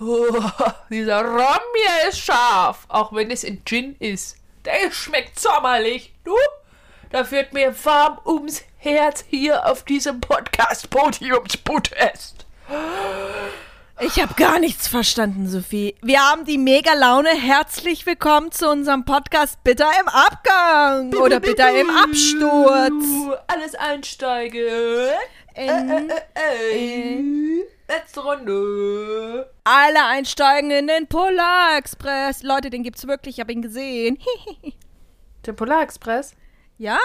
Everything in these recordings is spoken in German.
Oh, dieser Rum hier ist scharf, auch wenn es in Gin ist. Der schmeckt sommerlich, du? Da wird mir warm ums Herz hier auf diesem Podcast-Podiumspodest. Ich habe gar nichts verstanden, Sophie. Wir haben die mega Laune. Herzlich willkommen zu unserem Podcast Bitter im Abgang oder Bitter im Absturz. Alles einsteigen. In, Äh, äh, letzte Runde. alle einsteigen in den Polar Express. Leute, den gibt's wirklich. Ich habe ihn gesehen. Der Polarexpress? ja,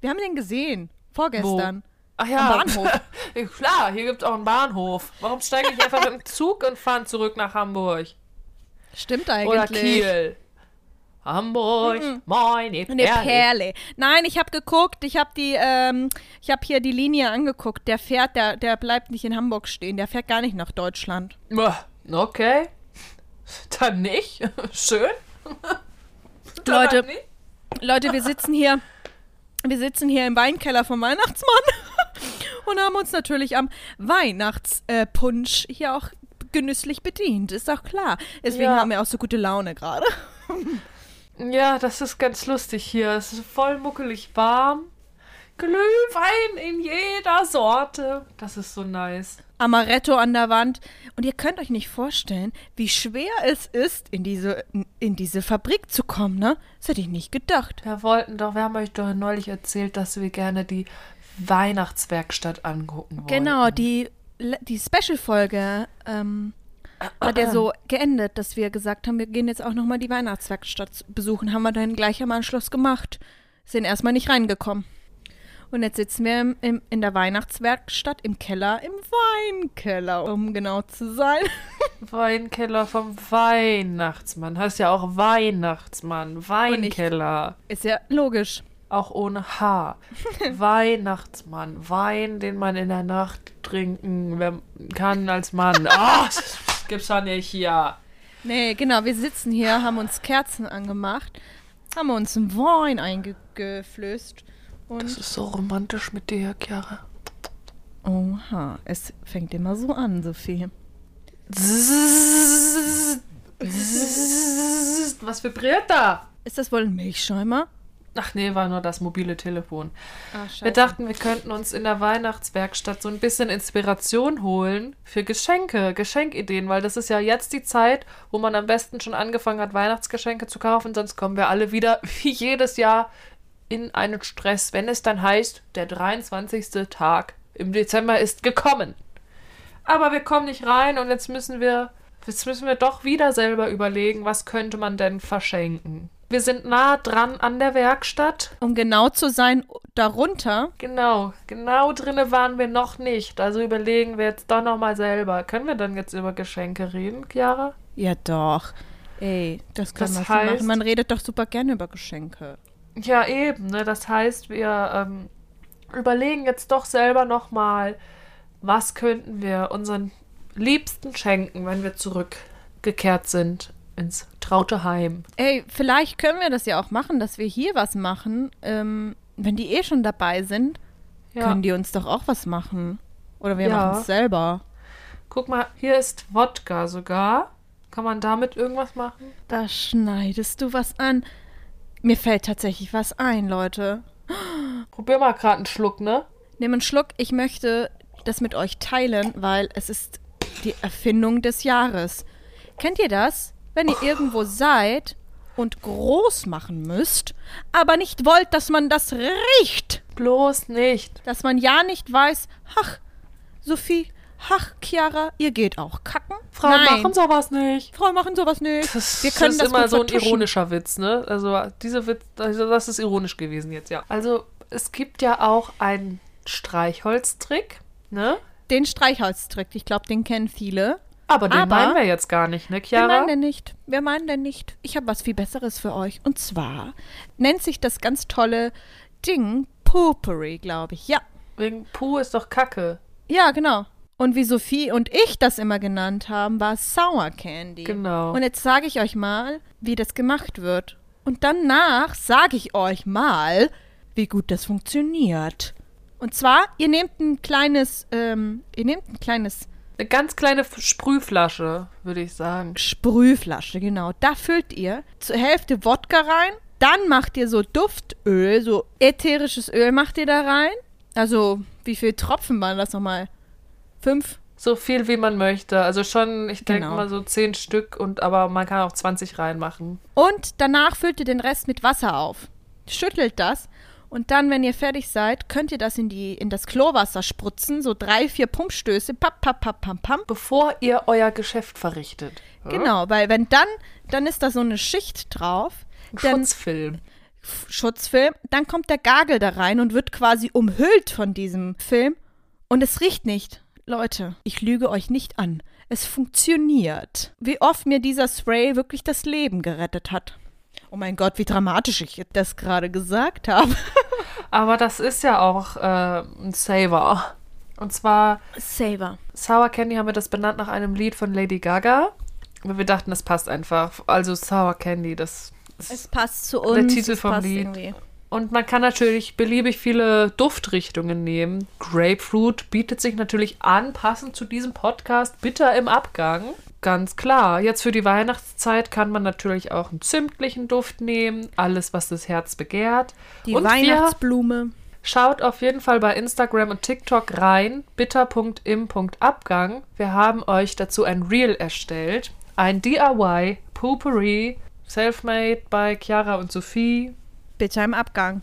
wir haben den gesehen. Vorgestern. Ach ja. Am Bahnhof. Klar, hier gibt's auch einen Bahnhof. Warum steige ich einfach mit dem Zug und fahre zurück nach Hamburg? Stimmt eigentlich. Oder Kiel? Hamburg, meine Eine Perle. Perle. Nein, ich habe geguckt, ich habe die, ähm, ich habe hier die Linie angeguckt. Der fährt, der, der bleibt nicht in Hamburg stehen. Der fährt gar nicht nach Deutschland. Okay. Dann nicht. Schön. Dann Leute, nicht. Leute, wir sitzen hier, wir sitzen hier im Weinkeller vom Weihnachtsmann und haben uns natürlich am Weihnachtspunsch hier auch genüsslich bedient. Ist doch klar. Deswegen Ja. haben wir auch so gute Laune gerade. Ja, das ist ganz lustig hier. Es ist voll muckelig warm. Glühwein in jeder Sorte. Das ist so nice. Amaretto an der Wand. Und ihr könnt euch nicht vorstellen, wie schwer es ist, in diese, in diese Fabrik zu kommen, ne? Das hätte ich nicht gedacht. Wir wollten doch, wir haben euch doch neulich erzählt, dass wir gerne die Weihnachtswerkstatt angucken wollen. Genau, die, die Special-Folge ähm, hat ja so geendet, dass wir gesagt haben, wir gehen jetzt auch nochmal die Weihnachtswerkstatt besuchen. Haben wir dann gleich am Anschluss gemacht. Sind erstmal nicht reingekommen. Und jetzt sitzen wir im, im, in der Weihnachtswerkstatt im Keller, im Weinkeller, um genau zu sein. Weinkeller vom Weihnachtsmann. Heißt ja auch Weihnachtsmann. Weinkeller. Ist ja logisch. Auch ohne H. Weihnachtsmann. Wein, den man in der Nacht trinken wer- kann als Mann. Ah, das gibt's doch nicht hier. Nee, genau, wir sitzen hier, haben uns Kerzen angemacht, haben uns einen Wein eingeflößt. Das Und ist so romantisch mit dir, Chiara. oha, es fängt immer so an, Sophie. Was vibriert da? Ist das wohl ein Milchschäumer? Ach nee, war nur das mobile Telefon. Scheiße. Wir dachten, wir könnten uns in der Weihnachtswerkstatt so ein bisschen Inspiration holen für Geschenke, Geschenkideen, weil das ist ja jetzt die Zeit, wo man am besten schon angefangen hat, Weihnachtsgeschenke zu kaufen, sonst kommen wir alle wieder wie jedes Jahr in einen Stress, wenn es dann heißt, der 23. Tag im Dezember ist gekommen. Aber wir kommen nicht rein und jetzt müssen wir, jetzt müssen wir doch wieder selber überlegen, was könnte man denn verschenken. Wir sind nah dran an der Werkstatt Um genau zu sein, darunter. Genau, genau drinne waren wir noch nicht. Also überlegen wir jetzt doch noch mal selber. Können wir dann jetzt über Geschenke reden, Chiara? Ja, doch. Ey, das kann Das man schon heißt- machen. Man redet doch super gerne über Geschenke. Ja, eben. Ne? Das heißt, wir ähm, überlegen jetzt doch selber noch mal, was könnten wir unseren Liebsten schenken, wenn wir zurückgekehrt sind ins traute Heim. Ey, vielleicht können wir das ja auch machen, dass wir hier was machen. Ähm, wenn die eh schon dabei sind, Ja. können die uns doch auch was machen. Oder wir Ja. machen es selber. Guck mal, hier ist Wodka sogar. Kann man damit irgendwas machen? Da schneidest du was an. Mir fällt tatsächlich was ein, Leute. Probier mal gerade einen Schluck, ne? Nimm einen Schluck. Ich möchte das mit euch teilen, weil es ist die Erfindung des Jahres. Kennt ihr das? Wenn ihr irgendwo seid und groß machen müsst, aber nicht wollt, dass man das riecht. Bloß nicht. Dass man ja nicht weiß, ach, Sophie, ach, Chiara, ihr geht auch kacken. Frauen Nein, machen sowas nicht. Frauen machen sowas nicht. Das, wir können das das, ist immer gut so ein vertuschen. ironischer Witz, ne? Also diese Witz, also das ist ironisch gewesen jetzt, ja. Also es gibt ja auch einen Streichholztrick, ne? Den Streichholztrick, ich glaube, den kennen viele. Aber den Aber- meinen wir jetzt gar nicht, ne, Wir Chiara? meinen denn nicht. Wir meinen denn nicht. Ich habe was viel Besseres für euch. Und zwar nennt sich das ganz tolle Ding Poopery, glaube ich. Ja. Wegen Puh ist doch Kacke. Ja, genau. Und wie Sophie und ich das immer genannt haben, war Sour Candy. Genau. Und jetzt sage ich euch mal, wie das gemacht wird. Und danach sage ich euch mal, wie gut das funktioniert. Und zwar, ihr nehmt ein kleines, ähm, ihr nehmt ein kleines Eine ganz kleine Sprühflasche, würde ich sagen. Sprühflasche, genau. Da füllt ihr zur Hälfte Wodka rein. Dann macht ihr so Duftöl, so ätherisches Öl macht ihr da rein. Also, wie viele Tropfen waren das nochmal? Fünf? So viel wie man möchte. Also schon, ich denke Genau. mal so zehn Stück und aber man kann auch 20 reinmachen. Und danach füllt ihr den Rest mit Wasser auf. Schüttelt das. Und dann, wenn ihr fertig seid, könnt ihr das in, die, in das Chlorwasser spritzen. So drei, vier Pumpstöße. Papp, papp, papp, pam, pam. Bevor ihr euer Geschäft verrichtet. Genau, weil wenn dann, dann ist da so eine Schicht drauf. Ein Dann Schutzfilm. Schutzfilm. Dann kommt der Gagel da rein und wird quasi umhüllt von diesem Film. Und es riecht nicht. Leute, ich lüge euch nicht an. Es funktioniert. Wie oft mir dieser Spray wirklich das Leben gerettet hat. Oh mein Gott, wie dramatisch ich das gerade gesagt habe. Aber das ist ja auch äh, ein Saver. Und zwar Saver. Sour Candy haben wir das benannt nach einem Lied von Lady Gaga. Aber wir dachten, das passt einfach. Also Sour Candy, das ist Es passt zu uns. Titel es vom Lied. irgendwie. Und man kann natürlich beliebig viele Duftrichtungen nehmen. Grapefruit bietet sich natürlich an, passend zu diesem Podcast, bitter im Abgang. Ganz klar. Jetzt für die Weihnachtszeit kann man natürlich auch einen zimtlichen Duft nehmen. Alles, was das Herz begehrt. Die Und Weihnachtsblume. Schaut auf jeden Fall bei Instagram und TikTok rein, bitter.im.abgang. Wir haben euch dazu ein Reel erstellt. Ein DIY Poopery, Selfmade bei Chiara und Sophie. Bitte im Abgang.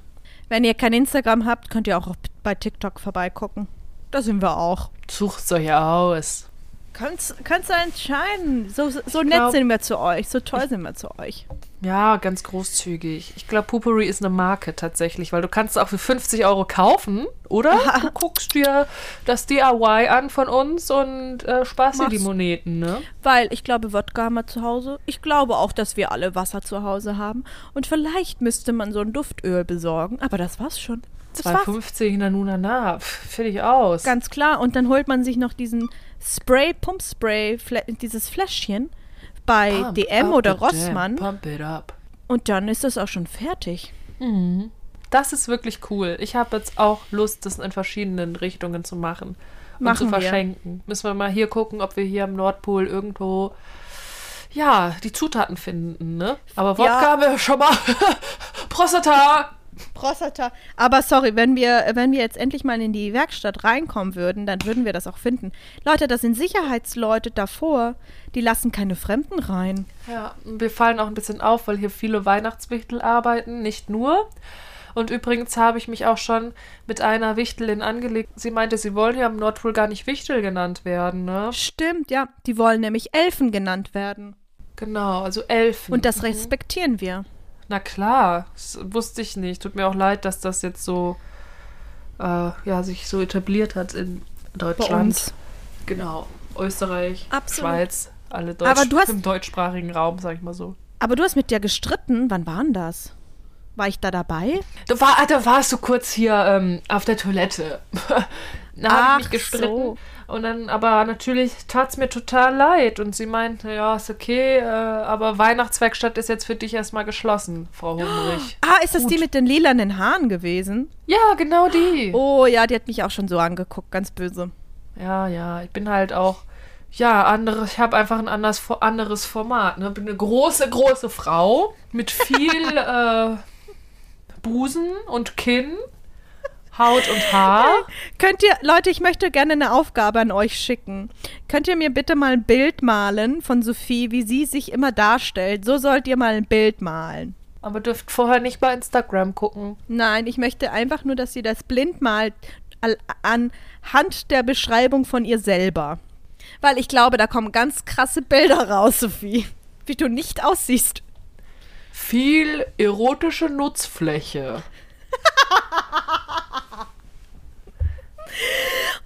Wenn ihr kein Instagram habt, könnt ihr auch bei TikTok vorbeigucken. Da sind wir auch. Sucht's euch aus. Könnt, ihr entscheiden. So, so nett glaub- sind wir zu euch. So toll sind wir zu euch. Ja, ganz großzügig. Ich glaube, Poopery ist eine Marke tatsächlich, weil du kannst es auch für 50 Euro kaufen, oder? Du guckst dir das DIY an von uns und äh, sparst dir die. Moneten, ne? Weil ich glaube, Wodka haben wir zu Hause. Ich glaube auch, dass wir alle Wasser zu Hause haben. Und vielleicht müsste man so ein Duftöl besorgen. Aber das war's schon. Das war's. 2,50 na nuna na, pff, fertig aus. Ganz klar. Und dann holt man sich noch diesen Spray, Pumpspray, dieses Fläschchen bei Pump DM oder Rossmann. Pump it up. Und dann ist das auch schon fertig. Das ist wirklich cool. Ich habe jetzt auch Lust, das in verschiedenen Richtungen zu machen und Machen zu wir. verschenken. Müssen wir mal hier gucken, ob wir hier am Nordpol irgendwo ja, die Zutaten finden, ne? Aber Wodka Ja. haben wir schon mal. Prostata! Prostata. Aber sorry, wenn wir, wenn wir jetzt endlich mal in die Werkstatt reinkommen würden, dann würden wir das auch finden. Leute, das sind Sicherheitsleute davor, die lassen keine Fremden rein. Ja, wir fallen auch ein bisschen auf, weil hier viele Weihnachtswichtel arbeiten, nicht nur. Und übrigens habe ich mich auch schon mit einer Wichtelin angelegt. Sie meinte, sie wollen ja am Nordpol gar nicht Wichtel genannt werden, ne? Stimmt, ja. Die wollen nämlich Elfen genannt werden. Genau, also Elfen. Und das respektieren wir. Na klar, das wusste ich nicht. Tut mir auch leid, dass das jetzt so, äh, ja, sich so etabliert hat in Deutschland. uns. Genau. Österreich, Absolut. Schweiz, alle Deutsch Aber du hast- im deutschsprachigen Raum, sag ich mal so. Aber du hast mit der gestritten. Wann war denn das? War ich da dabei? Da, war, ah, da warst du kurz hier ähm, auf der Toilette. da habe ich mich gestritten. so. Und dann, aber natürlich tat es mir total leid. Und sie meinte, ja, ist okay, äh, aber Weihnachtswerkstatt ist jetzt für dich erstmal geschlossen, Frau Humrich. Ah, ist das Gut. die mit den lilanen Haaren gewesen? Ja, genau die. Oh ja, die hat mich auch schon so angeguckt, ganz böse. Ja, ja, ich bin halt auch, ja, andere, ich habe einfach ein anderes, anderes Format. Ne? Bin eine große, große Frau mit viel äh, Busen und Kinn, Haut und Haar. Könnt ihr, Leute, ich möchte gerne eine Aufgabe an euch schicken. Könnt ihr mir bitte mal ein Bild malen von Sophie, wie sie sich immer darstellt? So sollt ihr mal ein Bild malen. Aber dürft vorher nicht bei Instagram gucken. Nein, ich möchte einfach nur, dass sie das blind malt al- anhand der Beschreibung von ihr selber. Weil ich glaube, da kommen ganz krasse Bilder raus, Sophie. Wie du nicht aussiehst. Viel erotische Nutzfläche.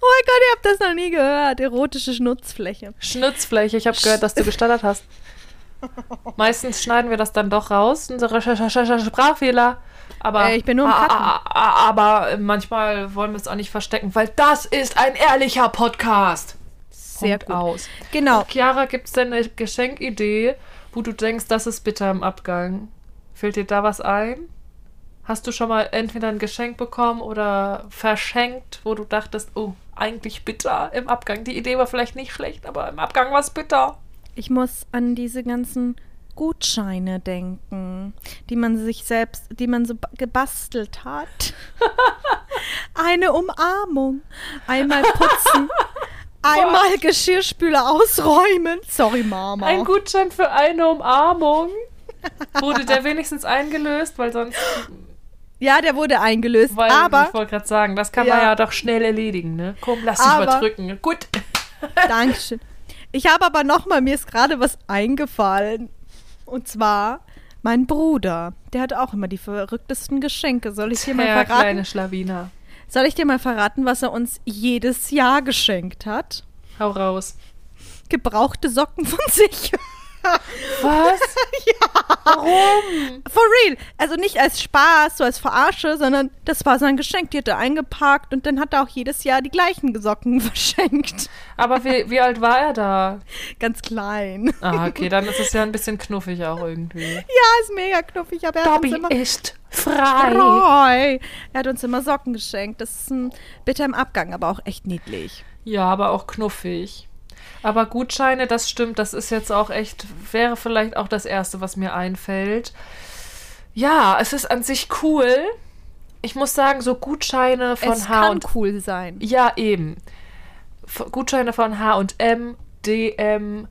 Mein Gott, ihr habt das noch nie gehört. Erotische Schnutzfläche. Schnitzfläche, ich habe gehört, dass du gestottert hast. Meistens schneiden wir das dann doch raus, unsere Sch Sch Sch Sprachfehler. Aber, Äh, ich bin nur im a- Cutten. a- a- aber manchmal wollen wir es auch nicht verstecken, weil das ist ein ehrlicher Podcast. Sehr Punkt gut. aus. Genau. Chiara, gibt es denn eine Geschenkidee, wo du denkst, das ist bitter im Abgang? Fällt dir da was ein? Hast du schon mal entweder ein Geschenk bekommen oder verschenkt, wo du dachtest, oh, eigentlich bitter im Abgang. Die Idee war vielleicht nicht schlecht, aber im Abgang war es bitter. Ich muss an diese ganzen Gutscheine denken, die man sich selbst, die man so ba- gebastelt hat. Eine Umarmung, einmal putzen, einmal Geschirrspüler ausräumen. Sorry, Mama. Ein Gutschein für eine Umarmung. Wurde der wenigstens eingelöst, weil sonst, ja, der wurde eingelöst, weil aber ich wollte gerade sagen, das kann man Ja. ja doch schnell erledigen, ne? Komm, lass dich mal Aber- drücken. Gut. Dankeschön. Ich habe aber noch mal, mir ist gerade was eingefallen. Und zwar mein Bruder. Der hat auch immer die verrücktesten Geschenke. Soll ich dir mal Ja, verraten? kleine Schlawiner. Soll ich dir mal verraten, was er uns jedes Jahr geschenkt hat? Hau raus. Gebrauchte Socken von sich. Was? Warum? For real. Also nicht als Spaß, so als Verarsche, sondern das war sein Geschenk. Die hat er eingepackt und dann hat er auch jedes Jahr die gleichen Socken verschenkt. Aber wie, wie alt war er da? Ganz klein. Ah, okay, dann ist es ja ein bisschen knuffig auch irgendwie. Ja, ist mega knuffig, aber er uns immer ist frei. Roy. Er hat uns immer Socken geschenkt. Das ist ein bitter im Abgang, aber auch echt niedlich. Ja, aber auch knuffig. Aber Gutscheine, das stimmt, das ist jetzt auch echt, wäre vielleicht auch das Erste, was mir einfällt. Ja, es ist an sich cool. Ich muss sagen, so Gutscheine von es H kann und cool sein. Ja, eben. Gutscheine von H&M, DM,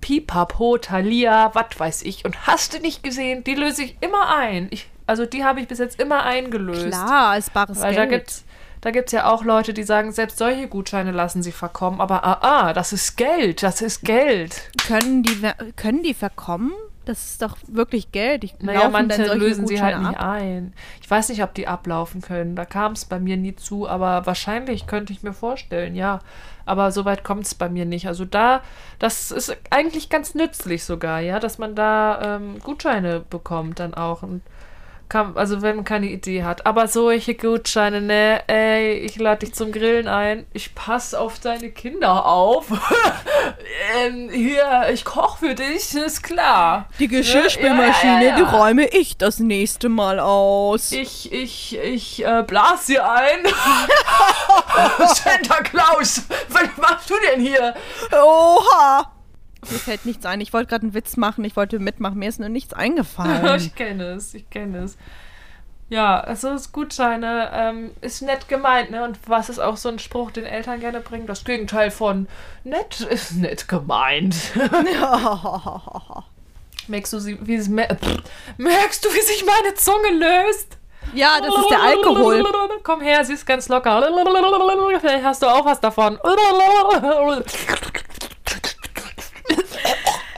Pipapo, Thalia, was weiß ich. Und hast du nicht gesehen, die löse ich immer ein. Ich, also die habe ich bis jetzt immer eingelöst. Klar, als bares Weil da Geld. gibt's, da gibt's ja auch Leute, die sagen, selbst solche Gutscheine lassen sie verkommen. Aber ah, ah, das ist Geld, das ist Geld. können, die, können die verkommen? Das ist doch wirklich Geld. Ich Naja, manche lösen sie halt Gutscheine nicht ab? ein. Ich weiß nicht, ob die ablaufen können. Da kam es bei mir nie zu, aber wahrscheinlich könnte ich mir vorstellen, ja. Aber so weit kommt es bei mir nicht. Also da, das ist eigentlich ganz nützlich sogar, ja, dass man da ähm, Gutscheine bekommt dann auch. Und kann, also wenn man keine Idee hat. Aber solche Gutscheine, ne, ey, ich lade dich zum Grillen ein. Ich passe auf deine Kinder auf. ähm, hier, ich koche für dich, ist klar. Die Geschirrspülmaschine, Geschirrspülmaschine, ja, ja, ja. die räume ich das nächste Mal aus. Ich, ich, ich äh, blas sie ein. Santa Claus, was machst du denn hier? Oha! Mir fällt nichts ein. Ich wollte gerade einen Witz machen. Ich wollte mitmachen. Mir ist nur nichts eingefallen. ich kenne es, ich kenne es. Ja, also das Gutscheine ähm, ist nett gemeint, ne? Und was ist auch so ein Spruch, den Eltern gerne bringen? Das Gegenteil von nett ist nett gemeint. Merkst du, wie es merkst du, wie sich meine Zunge löst? ja, das ist der Alkohol. Komm her, sie ist ganz locker. Vielleicht hast du auch was davon.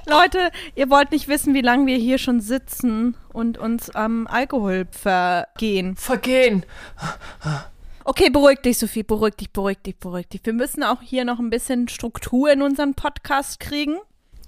Leute, ihr wollt nicht wissen, wie lange wir hier schon sitzen und uns am Alkohol vergehen. Vergehen. Okay, beruhig dich, Sophie. Beruhig dich, beruhig dich, beruhig dich. Wir müssen auch hier noch ein bisschen Struktur in unseren Podcast kriegen.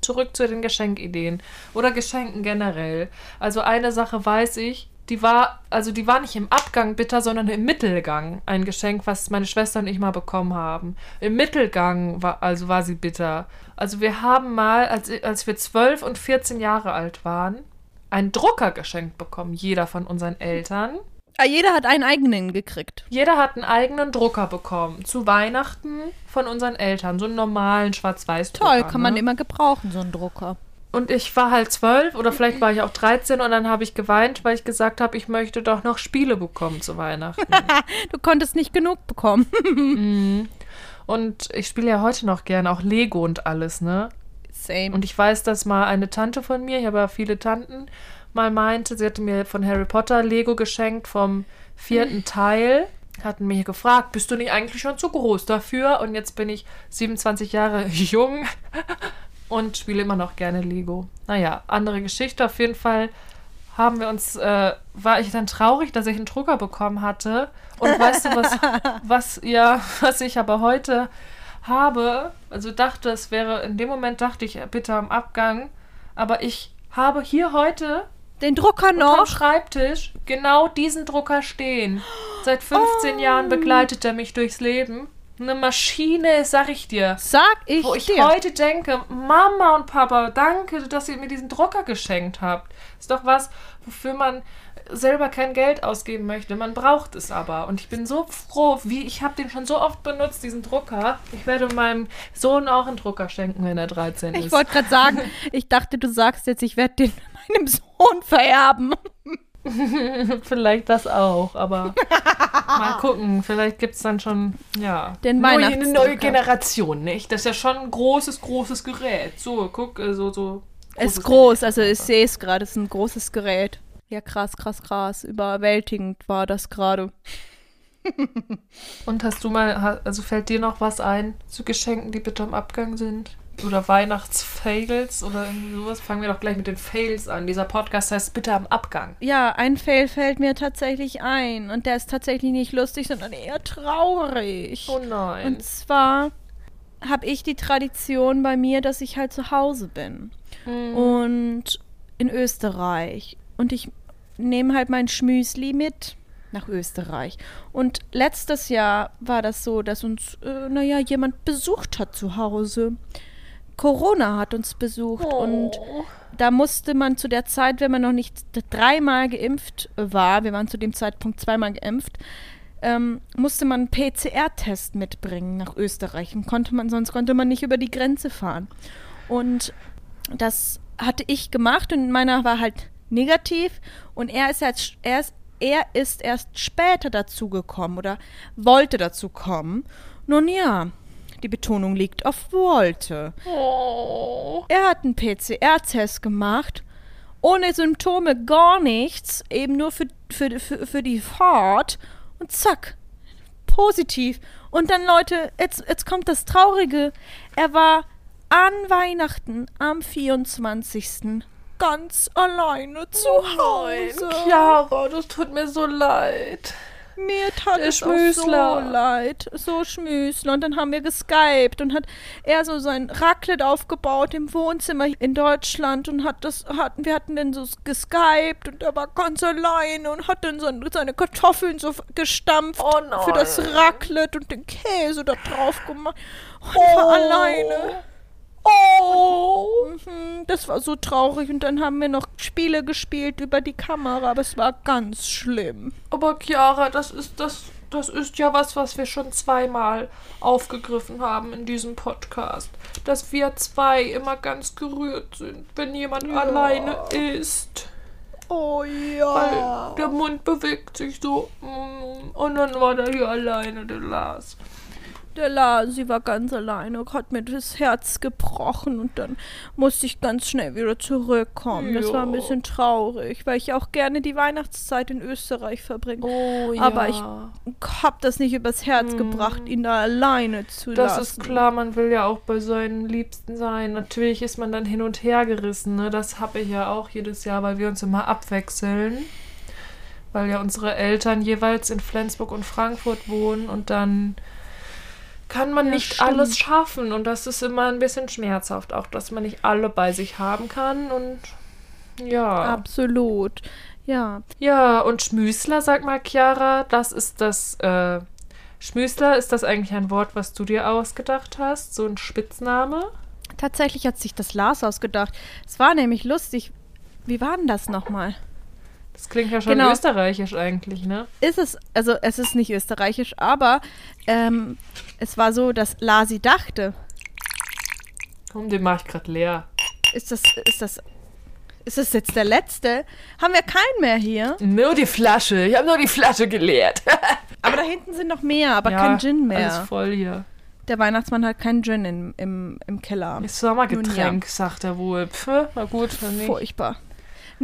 Zurück zu den Geschenkideen oder Geschenken generell. Also eine Sache weiß ich, die war, also die war nicht im Abgang bitter, sondern im Mittelgang. Ein Geschenk, was meine Schwester und ich mal bekommen haben. Im Mittelgang war, also war sie bitter. Also wir haben mal, als, als wir 12 und 14 Jahre alt waren, einen Drucker geschenkt bekommen, jeder von unseren Eltern. Ah, jeder hat einen eigenen gekriegt. Jeder hat einen eigenen Drucker bekommen. Zu Weihnachten von unseren Eltern. So einen normalen Schwarz-Weiß-Drucker. Toll, kann man ne? immer gebrauchen, so einen Drucker. Und ich war halt zwölf oder vielleicht war ich auch 13 und dann habe ich geweint, weil ich gesagt habe, ich möchte doch noch Spiele bekommen zu Weihnachten. Du konntest nicht genug bekommen. und ich spiele ja heute noch gern auch Lego und alles, ne? Same. Und ich weiß, dass mal eine Tante von mir, ich habe ja viele Tanten, mal meinte, sie hatte mir von Harry Potter Lego geschenkt vom vierten Teil. Hatten mich gefragt, bist du nicht eigentlich schon zu groß dafür? Und jetzt bin ich 27 Jahre jung und spiele immer noch gerne Lego. Naja, andere Geschichte. Auf jeden Fall haben wir uns, äh, war ich dann traurig, dass ich einen Drucker bekommen hatte. Und weißt du, was, was, ja, was ich aber heute habe, also dachte, es wäre, in dem Moment dachte ich, bitte am Abgang, aber ich habe hier heute Den Drucker am noch. Schreibtisch genau diesen Drucker stehen. Seit 15 Jahren begleitet er mich durchs Leben. Eine Maschine, sag ich dir. Sag ich Wo ich dir. heute denke, Mama und Papa, danke, dass ihr mir diesen Drucker geschenkt habt. Ist doch was, wofür man selber kein Geld ausgeben möchte. Man braucht es aber. Und ich bin so froh, wie ich habe den schon so oft benutzt, diesen Drucker. Ich werde meinem Sohn auch einen Drucker schenken, wenn er 13 ist. Ich wollte gerade sagen, ich dachte, du sagst jetzt, ich werde den meinem Sohn vererben. vielleicht das auch, aber mal gucken. Vielleicht gibt es dann schon, ja, Den neue, eine neue. Generation, nicht? Das ist ja schon ein großes, großes Gerät. So, guck, äh, so, so. Ist großes groß, Gerät. also ich sehe es gerade, es ist ein großes Gerät. Ja, krass, krass, krass. Überwältigend war das gerade. Und hast du mal, also fällt dir noch was ein zu Geschenken, die bitte am Abgang sind? Oder Weihnachtsfails oder irgendwie sowas? Fangen wir doch gleich mit den Fails an. Dieser Podcast heißt bitte am Abgang. Ja, ein Fail fällt mir tatsächlich ein. Und der ist tatsächlich nicht lustig, sondern eher traurig. Oh nein. Und zwar habe ich die Tradition bei mir, dass ich halt zu Hause bin. Mhm. Und in Österreich. Und ich nehme halt mein Schmüsli mit nach Österreich. Und letztes Jahr war das so, dass uns, äh, naja, jemand besucht hat zu Hause. Corona hat uns besucht und Oh. da musste man zu der Zeit, wenn man noch nicht dreimal geimpft war, wir waren zu dem Zeitpunkt zweimal geimpft, ähm, musste man einen PCR-Test mitbringen nach Österreich. Und konnte man, sonst konnte man nicht über die Grenze fahren. Und das hatte ich gemacht und meiner war halt negativ und er ist jetzt er ist, er ist erst später dazu gekommen oder wollte dazu kommen. Nun ja, die Betonung liegt auf wollte. Oh. Er hat einen PCR-Test gemacht, ohne Symptome, gar nichts, eben nur für, für, für, für die Fahrt und zack, positiv. Und dann, Leute, jetzt, jetzt kommt das Traurige. Er war an Weihnachten am 24. ganz alleine zu Hause. Chiara, das tut mir so leid. Mir tat Der es Schmüßler. so leid. So Schmüßler. Und dann haben wir geskypt und hat er so sein Raclette aufgebaut im Wohnzimmer in Deutschland und hat das, hatten, wir hatten dann so geskypt und er war ganz alleine und hat dann so seine Kartoffeln so gestampft Oh für das Raclette und den Käse da drauf gemacht. Und war alleine. Oh. Mhm, Das war so traurig und dann haben wir noch Spiele gespielt über die Kamera, aber es war ganz schlimm. Aber Chiara, das ist das, das ist ja was, was wir schon zweimal aufgegriffen haben in diesem Podcast. Dass wir zwei immer ganz gerührt sind, wenn jemand alleine ist. Oh Weil ja. der Mund bewegt sich so. mm, Und dann war der hier alleine, der Lars. Der Lasi war ganz alleine, hat mir das Herz gebrochen und dann musste ich ganz schnell wieder zurückkommen. Das war ein bisschen traurig, weil ich auch gerne die Weihnachtszeit in Österreich verbringe. Oh ja. Aber ich hab das nicht übers Herz gebracht, ihn da alleine zu Das lassen. ist klar, man will ja auch bei seinen Liebsten sein. Natürlich ist man dann hin und her gerissen. Ne? Das habe ich ja auch jedes Jahr, weil wir uns immer abwechseln. Weil ja unsere Eltern jeweils in Flensburg und Frankfurt wohnen und dann kann man Ja, nicht stimmt. alles schaffen. Und das ist immer ein bisschen schmerzhaft, auch dass man nicht alle bei sich haben kann. Und ja. Absolut. Ja. Ja, und Schmüßler, sag mal, Chiara, das ist das, äh, Schmüßler, ist das eigentlich ein Wort, was du dir ausgedacht hast? So ein Spitzname? Tatsächlich hat sich das Lars ausgedacht. Es war nämlich lustig. Wie war denn das nochmal? Das klingt ja schon Genau. österreichisch eigentlich, ne? Ist es, also es ist nicht österreichisch, aber ähm, es war so, dass Lasi dachte, Komm, den mach ich gerade leer. ist das, ist das, ist das jetzt der letzte? Haben wir keinen mehr hier? Nur die Flasche. Ich habe nur die Flasche geleert. Aber da hinten sind noch mehr, aber Ja, kein Gin mehr. Alles voll hier. Der Weihnachtsmann hat keinen Gin im, im, im Keller. Ist Sommergetränk, sagt er wohl. Pff, na gut. Furchtbar.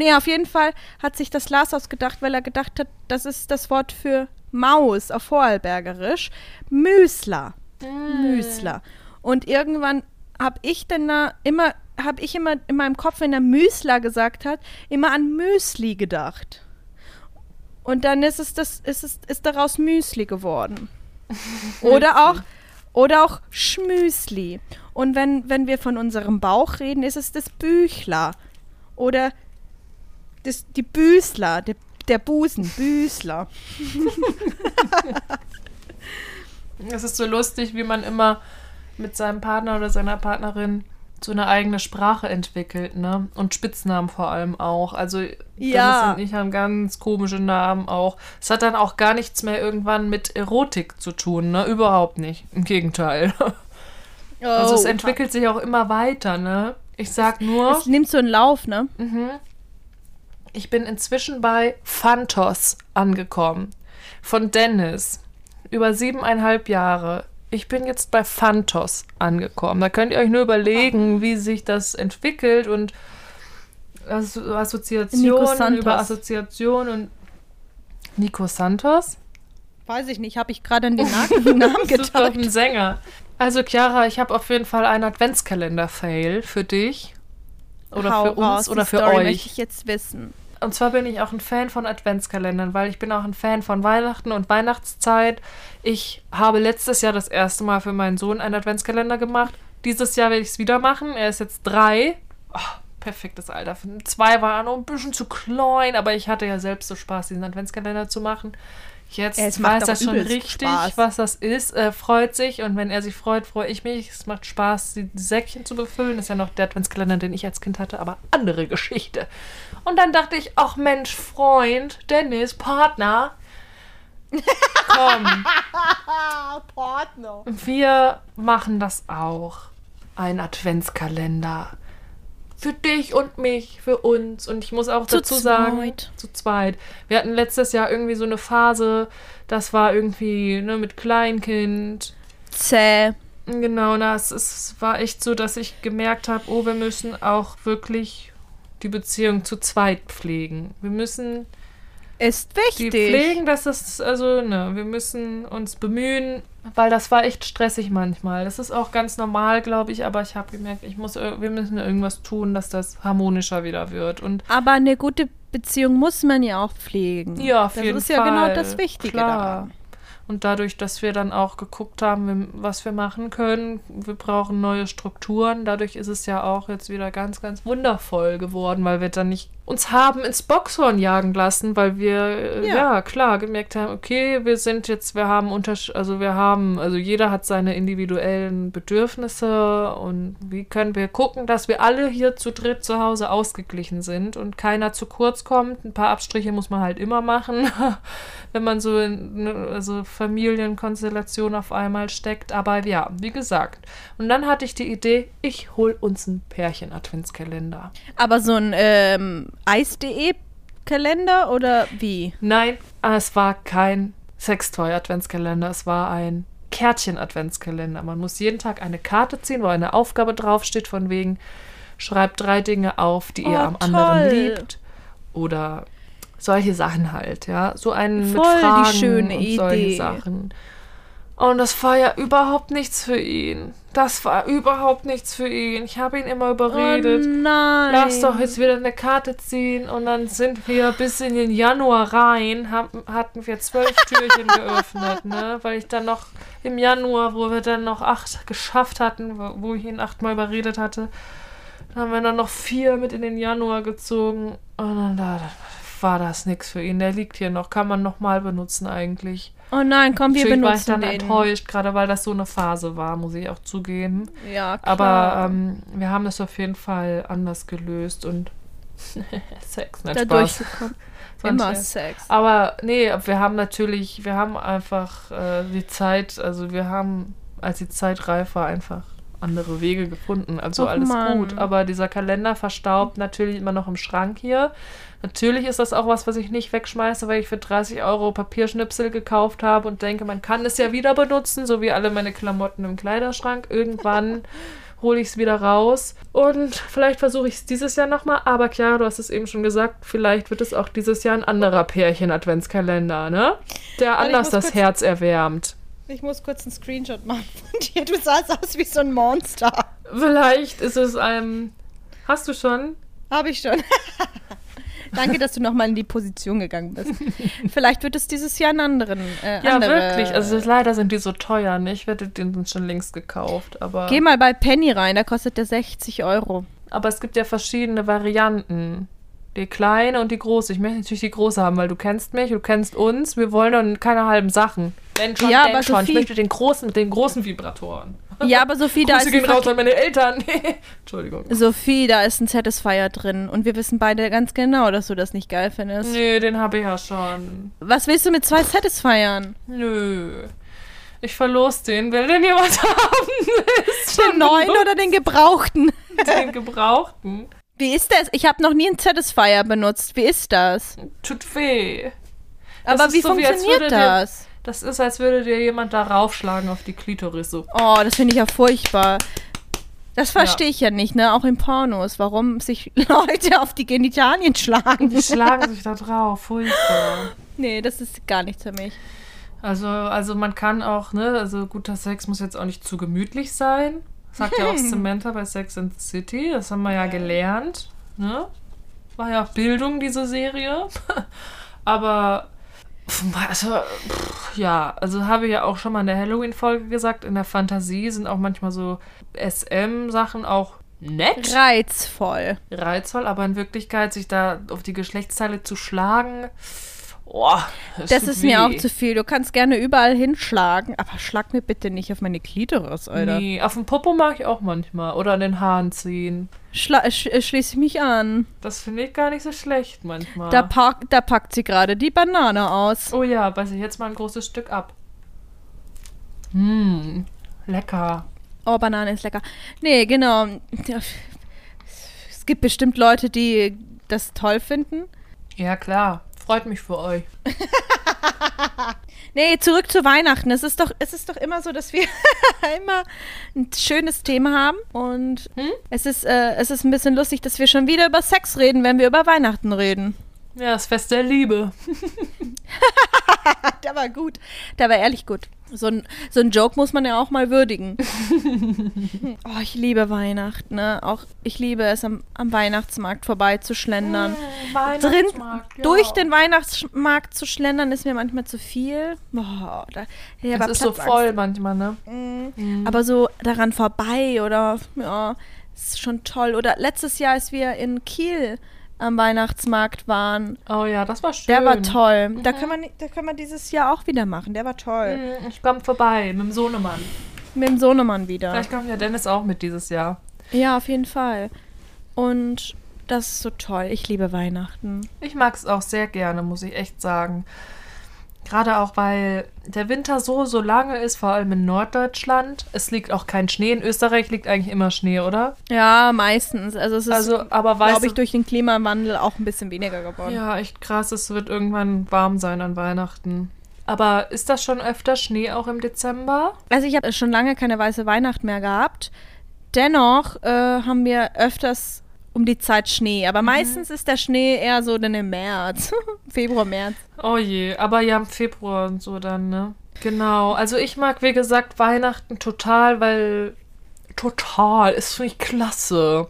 Nee, auf jeden Fall hat sich das Lars ausgedacht, weil er gedacht hat, das ist das Wort für Maus auf Vorarlbergerisch. Müsler. Müsler. Und irgendwann habe ich dann da immer, habe ich immer in meinem Kopf, wenn er Müsler gesagt hat, immer an Müsli gedacht. Und dann ist es das, ist es, ist daraus Müsli geworden. Oder auch, oder auch Schmüsli. Und wenn, wenn wir von unserem Bauch reden, ist es das Büchler. Oder das, die Büßler, der, der Busen, Büßler. Es ist so lustig, wie man immer mit seinem Partner oder seiner Partnerin so eine eigene Sprache entwickelt, ne? Und Spitznamen vor allem auch. Also Ja. Dennis und ich haben ganz komische Namen auch. Es hat dann auch gar nichts mehr irgendwann mit Erotik zu tun, ne? Überhaupt nicht. Im Gegenteil. Also es Oh, entwickelt sich auch immer weiter, ne? Ich sag nur, Es nimmt so einen Lauf, ne? Ich bin inzwischen bei Phantos angekommen. Von Dennis. Über siebeneinhalb Jahre. Ich bin jetzt bei Phantos angekommen. Da könnt ihr euch nur überlegen, wie sich das entwickelt und Assoziationen über Assoziation und Nico Santos? Weiß ich nicht, habe ich gerade an den Na- Namen Das ist doch gedacht. ein Sänger. Also Chiara, ich habe auf jeden Fall einen Adventskalender-Fail für dich. Oder Hau für uns raus, die oder für Story euch. möchte ich jetzt wissen. Und zwar bin ich auch ein Fan von Adventskalendern, weil ich bin auch ein Fan von Weihnachten und Weihnachtszeit. Ich habe letztes Jahr das erste Mal für meinen Sohn einen Adventskalender gemacht. Dieses Jahr werde ich es wieder machen. Er ist jetzt drei. Oh, perfektes Alter. Zwei war noch ein bisschen zu klein, aber ich hatte ja selbst so Spaß, diesen Adventskalender zu machen. Jetzt es weiß er schon richtig, Spaß. was das ist, äh, freut sich und wenn er sich freut, freue ich mich. Es macht Spaß, die Säckchen zu befüllen. Das ist ja noch der Adventskalender, den ich als Kind hatte, aber andere Geschichte. Und dann dachte ich, ach Mensch, Freund, Dennis, Partner, komm, Partner. wir machen das auch. Ein Adventskalender. Für dich und mich, für uns. Und ich muss auch Zu dazu sagen, zweit. zu zweit. Wir hatten letztes Jahr irgendwie so eine Phase, das war irgendwie ne, mit Kleinkind. Zäh. Genau, das es war echt so, dass ich gemerkt habe, oh, wir müssen auch wirklich die Beziehung zu zweit pflegen. Wir müssen Ist die wichtig. pflegen, dass das, also, ne, wir müssen uns bemühen, weil das war echt stressig manchmal. Das ist auch ganz normal, glaube ich, aber ich habe gemerkt, ich muss, ir- wir müssen irgendwas tun, dass das harmonischer wieder wird. Und Aber eine gute Beziehung muss man ja auch pflegen. ja, auf das jeden ist Fall. ja genau das Wichtige Klar. daran. Und dadurch, dass wir dann auch geguckt haben, was wir machen können, wir brauchen neue Strukturen. Dadurch ist es ja auch jetzt wieder ganz, ganz wundervoll geworden, weil wir dann nicht uns haben ins Boxhorn jagen lassen, weil wir äh, Ja. ja. klar gemerkt haben, okay, wir sind jetzt, wir haben untersch also wir haben, also jeder hat seine individuellen Bedürfnisse und wie können wir gucken, dass wir alle hier zu dritt zu Hause ausgeglichen sind und keiner zu kurz kommt. Ein paar Abstriche muss man halt immer machen, wenn man so in ne, also Familienkonstellation auf einmal steckt. Aber ja, wie gesagt. Und dann hatte ich die Idee, ich hol uns einen Pärchen-Adventskalender. Aber so ein ähm, Eis.de-Kalender oder wie? Nein, es war kein Sextoy-Adventskalender, es war ein Kärtchen-Adventskalender. Man muss jeden Tag eine Karte ziehen, wo eine Aufgabe draufsteht, von wegen, schreibt drei Dinge auf, die ihr Oh, am anderen toll. liebt. Oder solche Sachen halt, ja. So einen mit Voll die Fragen schöne und solche Idee. Sachen. Und das war ja überhaupt nichts für ihn. Das war überhaupt nichts für ihn. Ich habe ihn immer überredet. Oh nein. Lass doch jetzt wieder eine Karte ziehen und dann sind wir bis in den Januar rein, haben, hatten wir zwölf Türchen geöffnet, ne? Weil ich dann noch im Januar, wo wir dann noch acht geschafft hatten, wo, ich ihn achtmal überredet hatte, dann haben wir dann noch vier mit in den Januar gezogen und dann da, war das nichts für ihn. Der liegt hier noch, kann man noch mal benutzen eigentlich. Oh nein, komm, wir Natürlich war ich benutzen dann den. enttäuscht, gerade weil das so eine Phase war, muss ich auch zugeben. Ja, klar. Aber ähm, wir haben das auf jeden Fall anders gelöst und Sex, nein, da Spaß. durchgekommen. War Immer. Sex. Aber nee, wir haben natürlich, wir haben einfach äh, die Zeit, also wir haben, als die Zeit reif war, einfach andere Wege gefunden. Also Och, alles Mann. gut. Aber dieser Kalender verstaubt natürlich immer noch im Schrank hier. Natürlich ist das auch was, was ich nicht wegschmeiße, weil ich für 30 Euro Papierschnipsel gekauft habe und denke, man kann es ja wieder benutzen, so wie alle meine Klamotten im Kleiderschrank. Irgendwann hole ich es wieder raus. Und vielleicht versuche ich es dieses Jahr nochmal. Aber Chiara, du hast es eben schon gesagt, vielleicht wird es auch dieses Jahr ein anderer Pärchen-Adventskalender, ne? Der anders das Herz erwärmt. Ich muss kurz einen Screenshot machen von dir. Du sahst aus wie so ein Monster. Vielleicht ist es ein. Hast du schon? Habe ich schon. Danke, dass du nochmal in die Position gegangen bist. Vielleicht wird es dieses Jahr einen anderen. Äh, Ja, andere. wirklich. Also leider sind die so teuer, ne? Ich hätte den schon längst gekauft, aber. Geh mal bei Penny rein, da kostet der 60 Euro. Aber es gibt ja verschiedene Varianten. Die kleine und die große. Ich möchte natürlich die große haben, weil du kennst mich, du kennst uns. Wir wollen dann keine halben Sachen. Wenn schon, Ja, aber schon. Ich Sophie- möchte den großen, den großen Vibratoren. Ja, aber Sophie, da Grüße ist gehen ein raus an meine Eltern. Entschuldigung. Sophie, da ist ein Satisfier drin und wir wissen beide ganz genau, dass du das nicht geil findest. Nee, den habe ich ja schon. Was willst du mit zwei Satisfiern? Nö. Ich verlos den. Will den jemand haben? Den neuen genug. oder den gebrauchten? den gebrauchten? Wie ist das? Ich habe noch nie einen Satisfier benutzt. Wie ist das? Tut weh. Aber wie so, funktioniert das? Das ist, als würde dir jemand da raufschlagen auf die Klitoris. So. Oh, das finde ich ja furchtbar. Das verstehe ich ja nicht, ne? Auch in Pornos, warum sich Leute auf die Genitalien schlagen. Die schlagen sich da drauf. Furchtbar. Nee, das ist gar nichts für mich. Also, also man kann auch, ne, also guter Sex muss jetzt auch nicht zu gemütlich sein. Sagt ja auch Samantha bei Sex and the City. Das haben wir ja gelernt. Ne? War ja Bildung, diese Serie. Aber, also, pff, ja, also habe ich ja auch schon mal in der Halloween-Folge gesagt, in der Fantasie sind auch manchmal so SM-Sachen auch nett, Reizvoll. reizvoll, aber in Wirklichkeit sich da auf die Geschlechtsteile zu schlagen, oh, Das tut ist mir auch weh. zu viel. Du kannst gerne überall hinschlagen, aber schlag mir bitte nicht auf meine Klitoris, Alter. Nee, auf dem Popo mag ich auch manchmal. Oder an den Haaren ziehen. Schla sch äh, schließe ich mich an. Das finde ich gar nicht so schlecht manchmal. Da, pack, da packt sie gerade die Banane aus. oh ja, beiße ich jetzt mal ein großes Stück ab. Hm, lecker. Oh, Banane ist lecker. Nee, genau. Es gibt bestimmt Leute, die das toll finden. Ja, klar. Freut mich für euch. Nee, zurück zu Weihnachten. Es ist doch, es ist doch immer so, dass wir immer ein schönes Thema haben. Und Hm? es, ist, äh, es ist ein bisschen lustig, dass wir schon wieder über Sex reden, wenn wir über Weihnachten reden. Ja, das Fest der Liebe. Der war gut. Der war ehrlich gut. So ein, so ein Joke muss man ja auch mal würdigen. oh, ich liebe Weihnachten. Ne? Auch ich liebe es, am, am Weihnachtsmarkt vorbeizuschlendern. Drin, Weihnachtsmarkt, ja. durch den Weihnachtsmarkt zu schlendern, ist mir manchmal zu viel. Boah, da, ja, Es ist so voll manchmal, ne? Mhm. Aber so daran vorbei oder ja, ist schon toll. Oder letztes Jahr, als wir in Kiel am Weihnachtsmarkt waren, Oh ja, das war schön. der war toll. Da können wir, da können wir dieses Jahr auch wieder machen. Der war toll. Hm, Ich komme vorbei mit dem Sohnemann. Mit dem Sohnemann wieder. Vielleicht kommt ja Dennis auch mit dieses Jahr. Ja, auf jeden Fall. Und das ist so toll. Ich liebe Weihnachten. Ich mag es auch sehr gerne, muss ich echt sagen. Gerade auch, weil der Winter so, so lange ist, vor allem in Norddeutschland. Es liegt auch kein Schnee. In Österreich liegt eigentlich immer Schnee, oder? Ja, meistens. Also es ist, Also, glaube ich, du, durch den Klimawandel auch ein bisschen weniger geworden. ja, echt krass, es wird irgendwann warm sein an Weihnachten. Aber ist das schon öfter Schnee auch im Dezember? Also ich habe schon lange keine weiße Weihnacht mehr gehabt. Dennoch äh, haben wir öfters um die Zeit Schnee. Aber meistens ist der Schnee eher so dann im März. Februar, März. Oh je, aber ja im Februar und so dann, ne? Genau. Also ich mag, wie gesagt, Weihnachten total, weil total ist für mich klasse.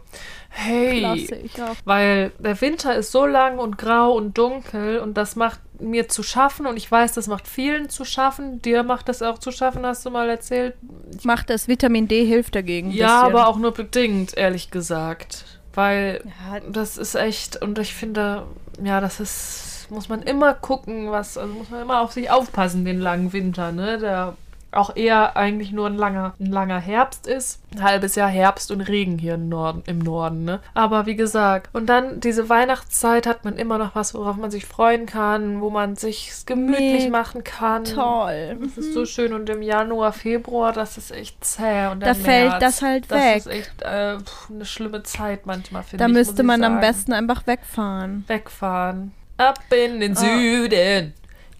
Hey. Klasse, ich auch. Weil der Winter ist so lang und grau und dunkel und das macht mir zu schaffen und ich weiß, das macht vielen zu schaffen. Dir macht das auch zu schaffen, hast du mal erzählt. Macht das Vitamin D hilft dagegen. Ja, bisschen. aber auch nur bedingt, ehrlich gesagt. Weil Ja, das ist echt, und ich finde, ja, das ist, muss man immer gucken, was, also muss man immer auf sich aufpassen, den langen Winter, ne? Der auch eher eigentlich nur ein langer, ein langer Herbst ist. Ein halbes Jahr Herbst und Regen hier im Norden, im Norden, ne? Aber wie gesagt, und dann diese Weihnachtszeit hat man immer noch was, worauf man sich freuen kann, wo man sich gemütlich Mega machen kann. toll. Das ist so schön und im Januar, Februar, das ist echt zäh. Und Da fällt März, das halt das weg. ist echt äh, eine schlimme Zeit manchmal, finde Da ich. müsste muss ich man am besten einfach wegfahren. wegfahren. Ab in den Ah. Süden.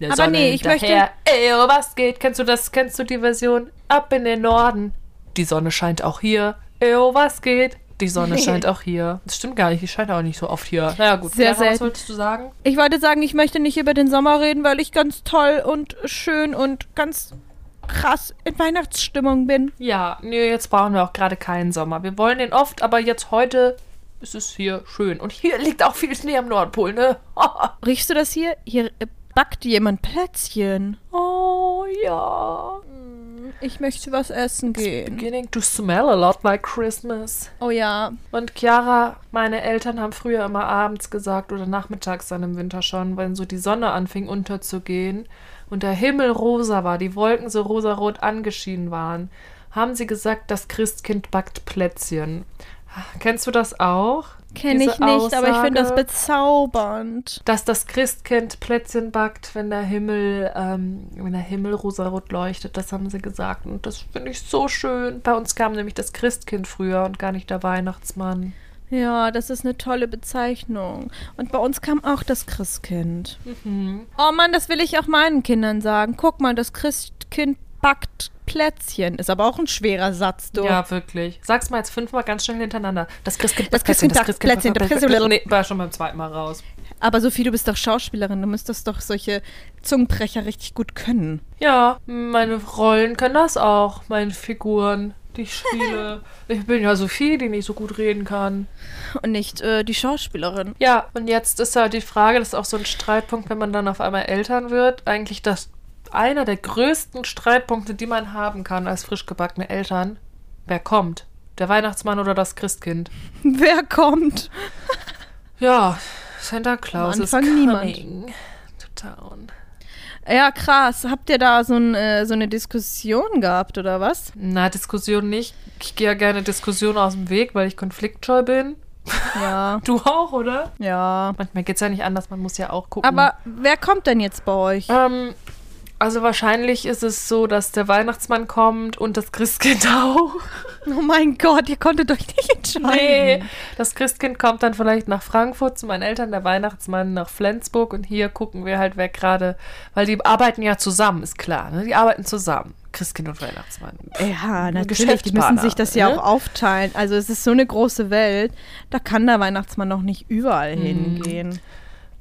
Aber Sonne nee, ich hinterher. Ey, oh, was geht? Kennst du das? Kennst du die Version? Ab in den Norden. Die Sonne scheint auch hier. Ey, oh, was geht? Die Sonne scheint auch hier. Das stimmt gar nicht, die scheint auch nicht so oft hier. Naja, gut. Sehr Clara, was wolltest du sagen? Ich wollte sagen, ich möchte nicht über den Sommer reden, weil ich ganz toll und schön und ganz krass in Weihnachtsstimmung bin. Ja, nee, jetzt brauchen wir auch gerade keinen Sommer. Wir wollen den oft, aber jetzt heute ist es hier schön. Und hier liegt auch viel Schnee am Nordpol, ne? Riechst du das hier? Hier äh, backt jemand Plätzchen. oh, ja. Ich möchte was essen gehen. Beginning to smell a lot like Christmas. Oh ja. Und Chiara, meine Eltern haben früher immer abends gesagt oder nachmittags dann im Winter schon, wenn so die Sonne anfing unterzugehen und der Himmel rosa war, die Wolken so rosarot angeschienen waren, haben sie gesagt, das Christkind backt Plätzchen. Kennst du das auch? Kenne ich nicht, aber ich finde das Aussage? bezaubernd. dass das Christkind Plätzchen backt, wenn der Himmel, ähm, wenn der Himmel rosarot leuchtet, das haben sie gesagt. Und das finde ich so schön. Bei uns kam nämlich das Christkind früher und gar nicht der Weihnachtsmann. Ja, das ist eine tolle Bezeichnung. Und bei uns kam auch das Christkind. Mhm. Oh Mann, das will ich auch meinen Kindern sagen. Guck mal, das Christkind backt Plätzchen. Ist aber auch ein schwerer Satz, du. Ja, wirklich. Sag's mal jetzt fünfmal ganz schnell hintereinander. Das Christkind Das backt Plätzchen, Christkind Plätzchen, das Christkind- Nee, war schon beim zweiten Mal raus. Aber Sophie, du bist doch Schauspielerin. Du müsstest doch solche Zungenbrecher richtig gut können. Ja, meine Rollen können das auch, meine Figuren, die ich spiele. ich bin ja Sophie, die nicht so gut reden kann. Und nicht äh, die Schauspielerin. Ja, und jetzt ist halt die Frage, das ist auch so ein Streitpunkt, wenn man dann auf einmal Eltern wird, eigentlich das einer der größten Streitpunkte, die man haben kann als frisch gebackene Eltern. Wer kommt? Der Weihnachtsmann oder das Christkind? Wer kommt? Ja, Santa Claus Am ist Anfang niemand. coming to town. Ja, krass. Habt ihr da so, ein, äh, so eine Diskussion gehabt oder was? Na, Diskussion nicht. Ich gehe ja gerne Diskussionen aus dem Weg, weil ich konfliktscheu bin. Ja. Du auch, oder? Ja. Manchmal geht es ja nicht anders, man muss ja auch gucken. Aber wer kommt denn jetzt bei euch? Ähm, also wahrscheinlich ist es so, dass der Weihnachtsmann kommt und das Christkind auch. Oh mein Gott, ihr konntet euch nicht entscheiden. Nee, das Christkind kommt dann vielleicht nach Frankfurt zu meinen Eltern, der Weihnachtsmann nach Flensburg und hier gucken wir halt, wer gerade, weil die arbeiten ja zusammen, ist klar, ne? Die arbeiten zusammen, Christkind und Weihnachtsmann. Ja, natürlich. Die müssen sich das ja ne? auch aufteilen. Also es ist so eine große Welt, da kann der Weihnachtsmann noch nicht überall hingehen.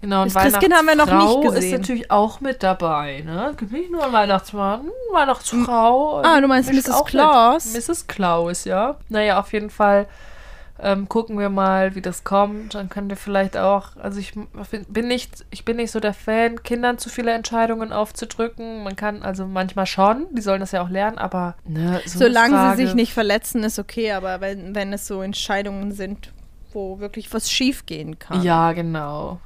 Genau, und Das Christkind haben wir noch nicht Weihnachtsfrau gesehen. ist natürlich auch mit dabei, ne? Gibt nicht nur einen Weihnachtsmann, Weihnachtsfrau. Ah, du meinst Mrs. auch mit. Claus? Mrs. Claus, ja. Naja, auf jeden Fall ähm, gucken wir mal, wie das kommt. Dann können wir vielleicht auch, also ich bin nicht, ich bin nicht so der Fan, Kindern zu viele Entscheidungen aufzudrücken. Man kann also manchmal schon, die sollen das ja auch lernen, aber ne, so Solange Frage, sie sich nicht verletzen, ist okay. Aber wenn, wenn es so Entscheidungen sind, wo wirklich was schief gehen kann. Ja, genau.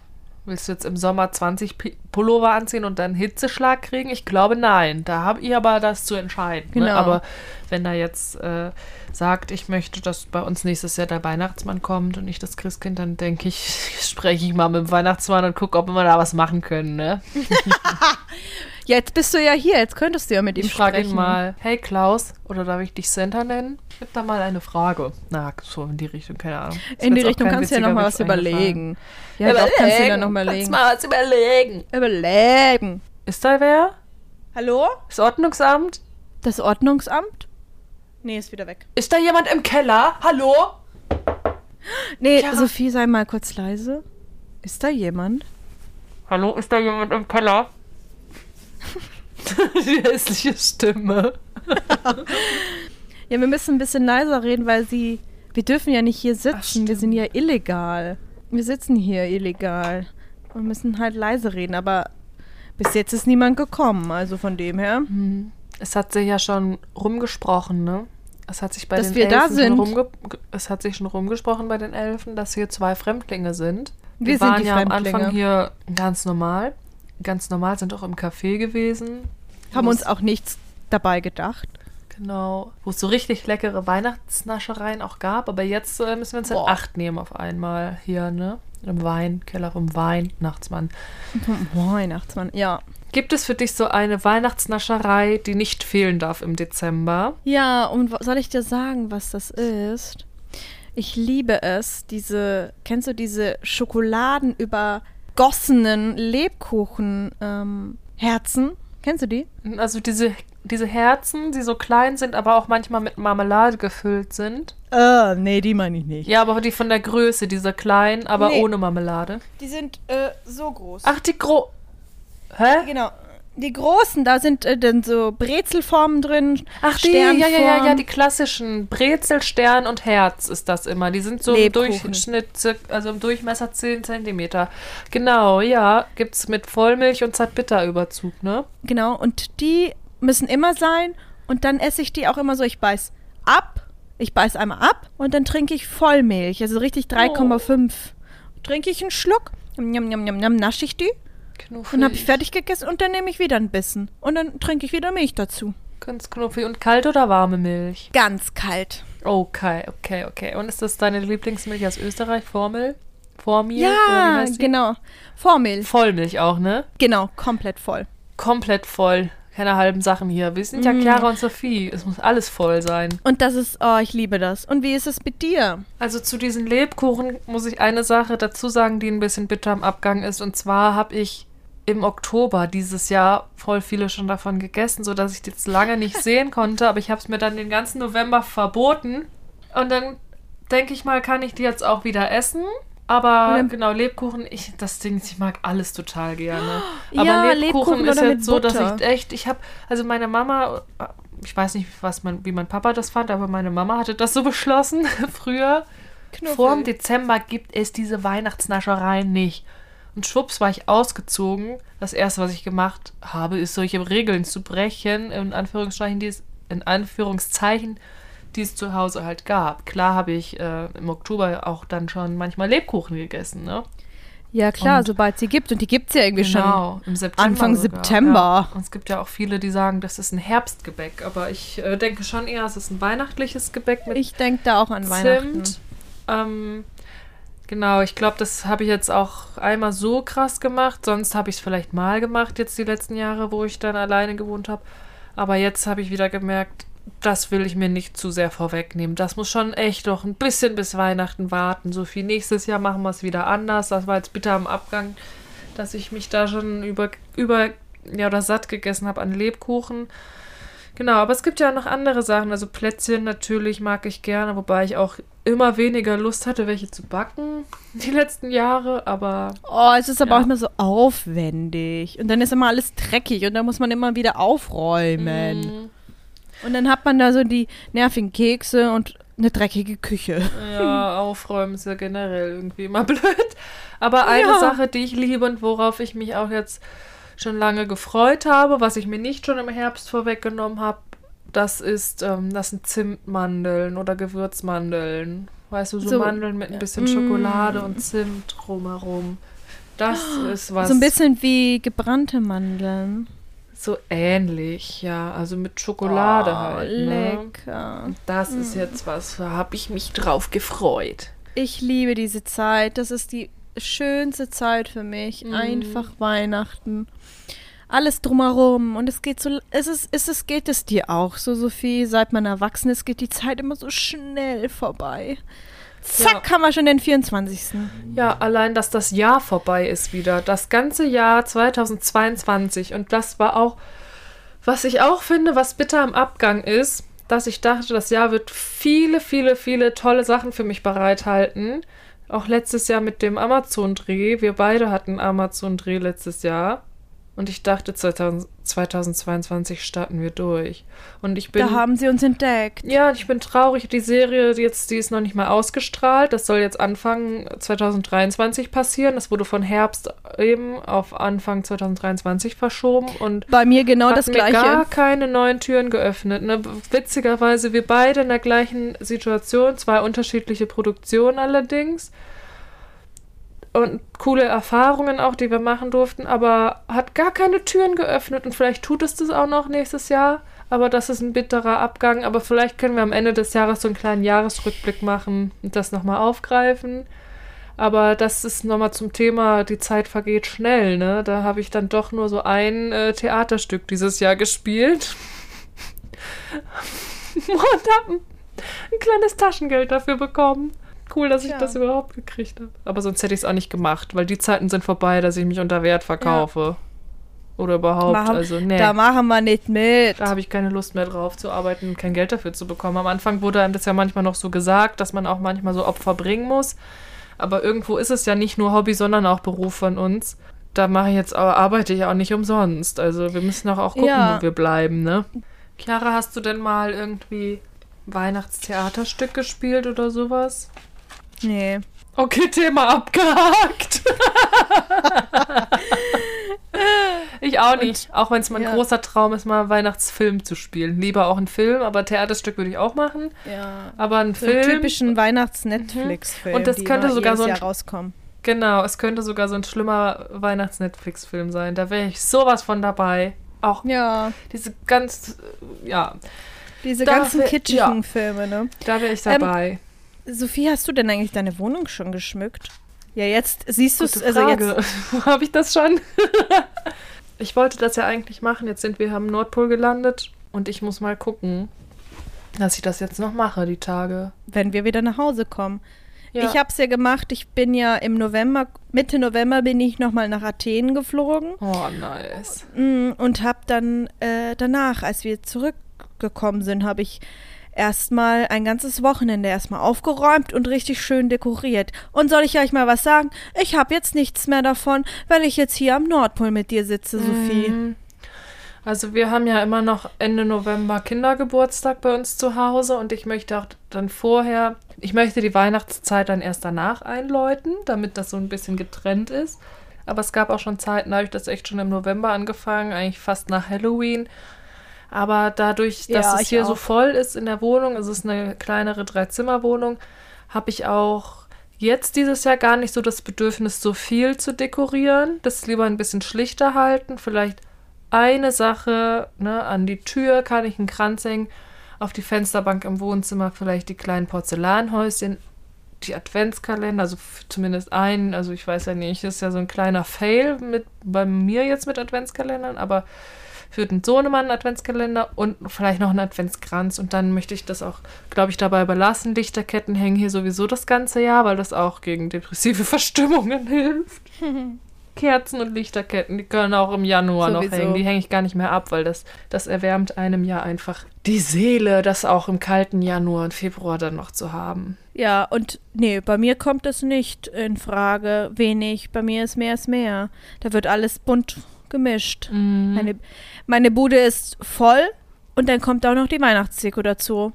Willst du jetzt im Sommer 20 Pi- Pullover anziehen und dann Hitzeschlag kriegen? Ich glaube, nein. Da habt ihr aber das zu entscheiden. Ne? Genau. Aber wenn er jetzt äh, sagt, ich möchte, dass bei uns nächstes Jahr der Weihnachtsmann kommt und nicht das Christkind, dann denke ich, spreche ich mal mit dem Weihnachtsmann und gucke, ob wir da was machen können. Ne? Jetzt bist du ja hier, jetzt könntest du ja mit ihm Ich frage sprechen. ihn mal, hey Klaus, oder darf ich dich Center nennen? Ich hab da mal eine Frage. Na, so in die Richtung, keine Ahnung. Ist In die Richtung kannst du ja noch witziger mal was überlegen. Ja, doch, kannst du dir noch mal Kannst überlegen. mal was überlegen. Überlegen. Ist da wer? Hallo? Das Ordnungsamt? Das Ordnungsamt? Nee, ist wieder weg. Ist da jemand im Keller? Hallo? Nee, Ja. Sophie, sei mal kurz leise. Ist da jemand? Hallo, ist da jemand im Keller? Die hässliche Stimme. Ja, wir müssen ein bisschen leiser reden, weil sie. Wir dürfen ja nicht hier sitzen. stimmt. wir sind ja illegal. Wir sitzen hier illegal. Und müssen halt leise reden. Aber bis jetzt ist niemand gekommen. Also von dem her. Es hat sich ja schon rumgesprochen, ne? Es hat sich bei Dass den wir da Elfen sind. Schon rumge es hat sich schon rumgesprochen bei den Elfen, dass hier zwei Fremdlinge sind. Wir sind waren ja am. Anfang hier ganz normal. Ganz normal, sind auch im Café gewesen. Haben uns auch nichts dabei gedacht. Genau. Wo es so richtig leckere Weihnachtsnaschereien auch gab. Aber jetzt äh, müssen wir uns in Boah. Acht nehmen auf einmal hier, ne? Im Weinkeller vom Weihnachtsmann. Weihnachtsmann, ja. Gibt es für dich so eine Weihnachtsnascherei, die nicht fehlen darf im Dezember? Ja, und soll ich dir sagen, was das ist? Ich liebe es, diese, kennst du diese schokoladenübergossenen Lebkuchen ähm, Herzen? Kennst du die? Also diese, diese Herzen, die so klein sind, aber auch manchmal mit Marmelade gefüllt sind. Äh, nee, die meine ich nicht. Ja, aber die von der Größe, diese kleinen, aber Nee. ohne Marmelade. Die sind äh, so groß. Ach, die gro... Hä? genau. Die großen, da sind äh, dann so Brezelformen drin. Ach, die, ja, ja, ja, ja, die klassischen Brezel, Stern und Herz ist das immer. Die sind so im. Durchschnitt, also im Durchmesser 10 Zentimeter. Genau, ja, gibt's mit Vollmilch und Zartbitterüberzug, ne? Genau, und die müssen immer sein. Und dann esse ich die auch immer so, ich beiß ab, ich beiß einmal ab und dann trinke ich Vollmilch, also richtig 3,5. Trinke ich einen Schluck, njam, njam, njam, nasche ich die, Knuffig. dann habe ich fertig gegessen und dann nehme ich wieder ein Bissen. Und dann trinke ich wieder Milch dazu. Ganz knuffig. Und kalt oder warme Milch? Ganz kalt. Okay, okay, okay. Und ist das deine Lieblingsmilch aus Österreich? Formel? Vormilch? Ja, genau. Vormilch. Vollmilch auch, ne? Genau, komplett voll. Komplett voll. Keine halben Sachen hier. Wir sind ja Mm. Chiara und Sophie. Es muss alles voll sein. Und das ist, oh, ich liebe das. Und wie ist es mit dir? Also zu diesen Lebkuchen muss ich eine Sache dazu sagen, die ein bisschen bitter am Abgang ist. Und zwar habe ich im Oktober dieses Jahr voll viele schon davon gegessen, sodass ich die jetzt lange nicht sehen konnte. Aber ich habe es mir dann den ganzen November verboten. Und dann denke ich mal, kann ich die jetzt auch wieder essen. Aber genau, Lebkuchen, ich, das Ding, ist, ich mag alles total gerne. Ja, Aber Lebkuchen, Lebkuchen ist jetzt so, dass ich echt, ich habe, also meine Mama, ich weiß nicht, was man, wie mein Papa das fand, aber meine Mama hatte das so beschlossen früher. Vor dem Dezember gibt es diese Weihnachtsnaschereien nicht. Und schwupps war ich ausgezogen. Das erste, was ich gemacht habe, ist solche Regeln zu brechen, in Anführungszeichen, die es, in Anführungszeichen, die es zu Hause halt gab. Klar habe ich äh, im Oktober auch dann schon manchmal Lebkuchen gegessen, ne? Ja, klar, Und- sobald sie gibt. Und die gibt es ja irgendwie schon. Genau, im September. Anfang sogar, September. Ja. Und es gibt ja auch viele, die sagen, das ist ein Herbstgebäck. Aber ich äh, denke schon eher, es ist ein weihnachtliches Gebäck mit Ich denke da auch an Weihnachten. Zimt. Ähm, genau, ich glaube, das habe ich jetzt auch einmal so krass gemacht. Sonst habe ich es vielleicht mal gemacht, jetzt die letzten Jahre, wo ich dann alleine gewohnt habe. Aber jetzt habe ich wieder gemerkt, das will ich mir nicht zu sehr vorwegnehmen. Das muss schon echt noch ein bisschen bis Weihnachten warten. Sophie, nächstes Jahr machen wir es wieder anders. Das war jetzt bitter am Abgang, dass ich mich da schon über, über ja, oder satt gegessen habe an Lebkuchen. Genau, aber es gibt ja noch andere Sachen. Also Plätzchen natürlich mag ich gerne, wobei ich auch immer weniger Lust hatte, welche zu backen die letzten Jahre. Aber Oh, es ist aber Ja. auch immer so aufwendig. Und dann ist immer alles dreckig und dann muss man immer wieder aufräumen. mm, Und dann hat man da so die nervigen Kekse und eine dreckige Küche. ja, aufräumen ist ja generell irgendwie immer blöd. Aber eine Ja. Sache, die ich liebe und worauf ich mich auch jetzt schon lange gefreut habe, was ich mir nicht schon im Herbst vorweggenommen habe, das ist, ähm, das sind Zimtmandeln oder Gewürzmandeln. Weißt du, so, So, Mandeln mit ein bisschen mm. Schokolade und Zimt drumherum. Das ist was. So ein bisschen wie gebrannte Mandeln. So ähnlich, ja. Also mit Schokolade oh, halt. Ne? Lecker. Das ist jetzt was, da habe ich mich drauf gefreut. Ich liebe diese Zeit. Das ist die schönste Zeit für mich. Mhm. Einfach Weihnachten. Alles drumherum. Und es geht so. Es ist, ist es geht es dir auch so, Sophie? Seit man erwachsen ist, geht die Zeit immer so schnell vorbei. Zack, haben wir schon den 24. Ja, allein, dass das Jahr vorbei ist wieder. Das ganze Jahr 2022. Und das war auch, was ich auch finde, was bitter am Abgang ist, dass ich dachte, das Jahr wird viele, viele, viele tolle Sachen für mich bereithalten. Auch letztes Jahr mit dem Amazon-Dreh. Wir beide hatten Amazon-Dreh letztes Jahr. Und ich dachte, 2000, 2022 starten wir durch. Und ich bin. Da haben sie uns entdeckt. Ja, ich bin traurig. Die Serie, jetzt, die ist noch nicht mal ausgestrahlt. Das soll jetzt Anfang 2023 passieren. Das wurde von Herbst eben auf Anfang 2023 verschoben und Bei mir genau das gleiche. gar keine neuen Türen geöffnet. Ne? Witzigerweise, wir beide in der gleichen Situation, zwei unterschiedliche Produktionen allerdings. Und coole Erfahrungen auch, die wir machen durften, aber hat gar keine Türen geöffnet und vielleicht tut es das auch noch nächstes Jahr. Aber das ist ein bitterer Abgang. Aber vielleicht können wir am Ende des Jahres so einen kleinen Jahresrückblick machen und das nochmal aufgreifen. Aber das ist nochmal zum Thema, die Zeit vergeht schnell, ne? Da habe ich dann doch nur so ein äh, Theaterstück dieses Jahr gespielt. und habe ein, ein kleines Taschengeld dafür bekommen. Cool, dass ich Tja. das überhaupt gekriegt habe. Aber sonst hätte ich es auch nicht gemacht, weil die Zeiten sind vorbei, dass ich mich unter Wert verkaufe. Oder überhaupt. Machen- also, nee. Da machen wir nicht mit. Da habe ich keine Lust mehr drauf zu arbeiten und kein Geld dafür zu bekommen. Am Anfang wurde einem das ja manchmal noch so gesagt, dass man auch manchmal so Opfer bringen muss. Aber irgendwo ist es ja nicht nur Hobby, sondern auch Beruf von uns. Da mache ich jetzt arbeite ich auch nicht umsonst. Also wir müssen auch, auch gucken, Ja. wo wir bleiben, ne? Chiara, hast du denn mal irgendwie Weihnachtstheaterstück gespielt oder sowas? Nee. Okay, Thema abgehakt. ich auch nicht. Auch wenn es mein ja. großer Traum ist, mal einen Weihnachtsfilm zu spielen. Lieber auch einen Film, aber Theaterstück würde ich auch machen. Ja. Aber einen So einen Film. typischen Weihnachts-Netflix-Film. Und das die könnte immer sogar so ein- Jahr rauskommen. Genau, es könnte sogar so ein schlimmer Weihnachts-Netflix-Film sein. Da wäre ich sowas von dabei. Auch Ja, diese ganz, äh, ja, diese Da ganzen wär- kitschigen ja. Filme, ne? da wäre ich Ähm, dabei. Sophie, hast du denn eigentlich deine Wohnung schon geschmückt? Ja, jetzt siehst du es, also jetzt. Habe ich das schon? ich wollte das ja eigentlich machen. Jetzt sind wir am Nordpol gelandet und ich muss mal gucken, dass ich das jetzt noch mache, die Tage. wenn wir wieder nach Hause kommen. Ja. Ich habe es ja gemacht. Ich bin ja im November, Mitte November bin ich nochmal nach Athen geflogen Oh, nice. mm, und habe dann äh, danach, als wir zurückgekommen sind, habe ich erstmal ein ganzes Wochenende erstmal aufgeräumt und richtig schön dekoriert. Und soll ich euch mal was sagen? Ich habe jetzt nichts mehr davon, weil ich jetzt hier am Nordpol mit dir sitze, Sophie. Mhm. Also wir haben ja immer noch Ende November Kindergeburtstag bei uns zu Hause und ich möchte auch dann vorher, ich möchte die Weihnachtszeit dann erst danach einläuten, damit das so ein bisschen getrennt ist. Aber es gab auch schon Zeiten, da habe ich das echt schon im November angefangen, eigentlich fast nach Halloween. Aber dadurch, dass Ja, es hier so auch. voll ist in der Wohnung, es ist eine kleinere Dreizimmerwohnung, habe ich auch jetzt dieses Jahr gar nicht so das Bedürfnis, so viel zu dekorieren. Das lieber ein bisschen schlichter halten. Vielleicht eine Sache, ne, an die Tür kann ich einen Kranz hängen, auf die Fensterbank im Wohnzimmer vielleicht die kleinen Porzellanhäuschen, die Adventskalender, also zumindest einen, also ich weiß ja nicht, ist ja so ein kleiner Fail mit bei mir jetzt mit Adventskalendern, aber für den Sohnemann einen Adventskalender und vielleicht noch einen Adventskranz und dann möchte ich das auch, glaube ich, dabei belassen. Lichterketten hängen hier sowieso das ganze Jahr, weil das auch gegen depressive Verstimmungen hilft. Kerzen und Lichterketten, die können auch im Januar noch Sowieso. hängen. Die hänge ich gar nicht mehr ab, weil das, das erwärmt einem ja einfach die Seele, das auch im kalten Januar und Februar dann noch zu haben. Ja, und nee, bei mir kommt es nicht in Frage. Wenig. Bei mir ist mehr ist mehr. Da wird alles bunt gemischt. Mhm. Meine, meine Bude ist voll und dann kommt auch noch die Weihnachtsdeko dazu.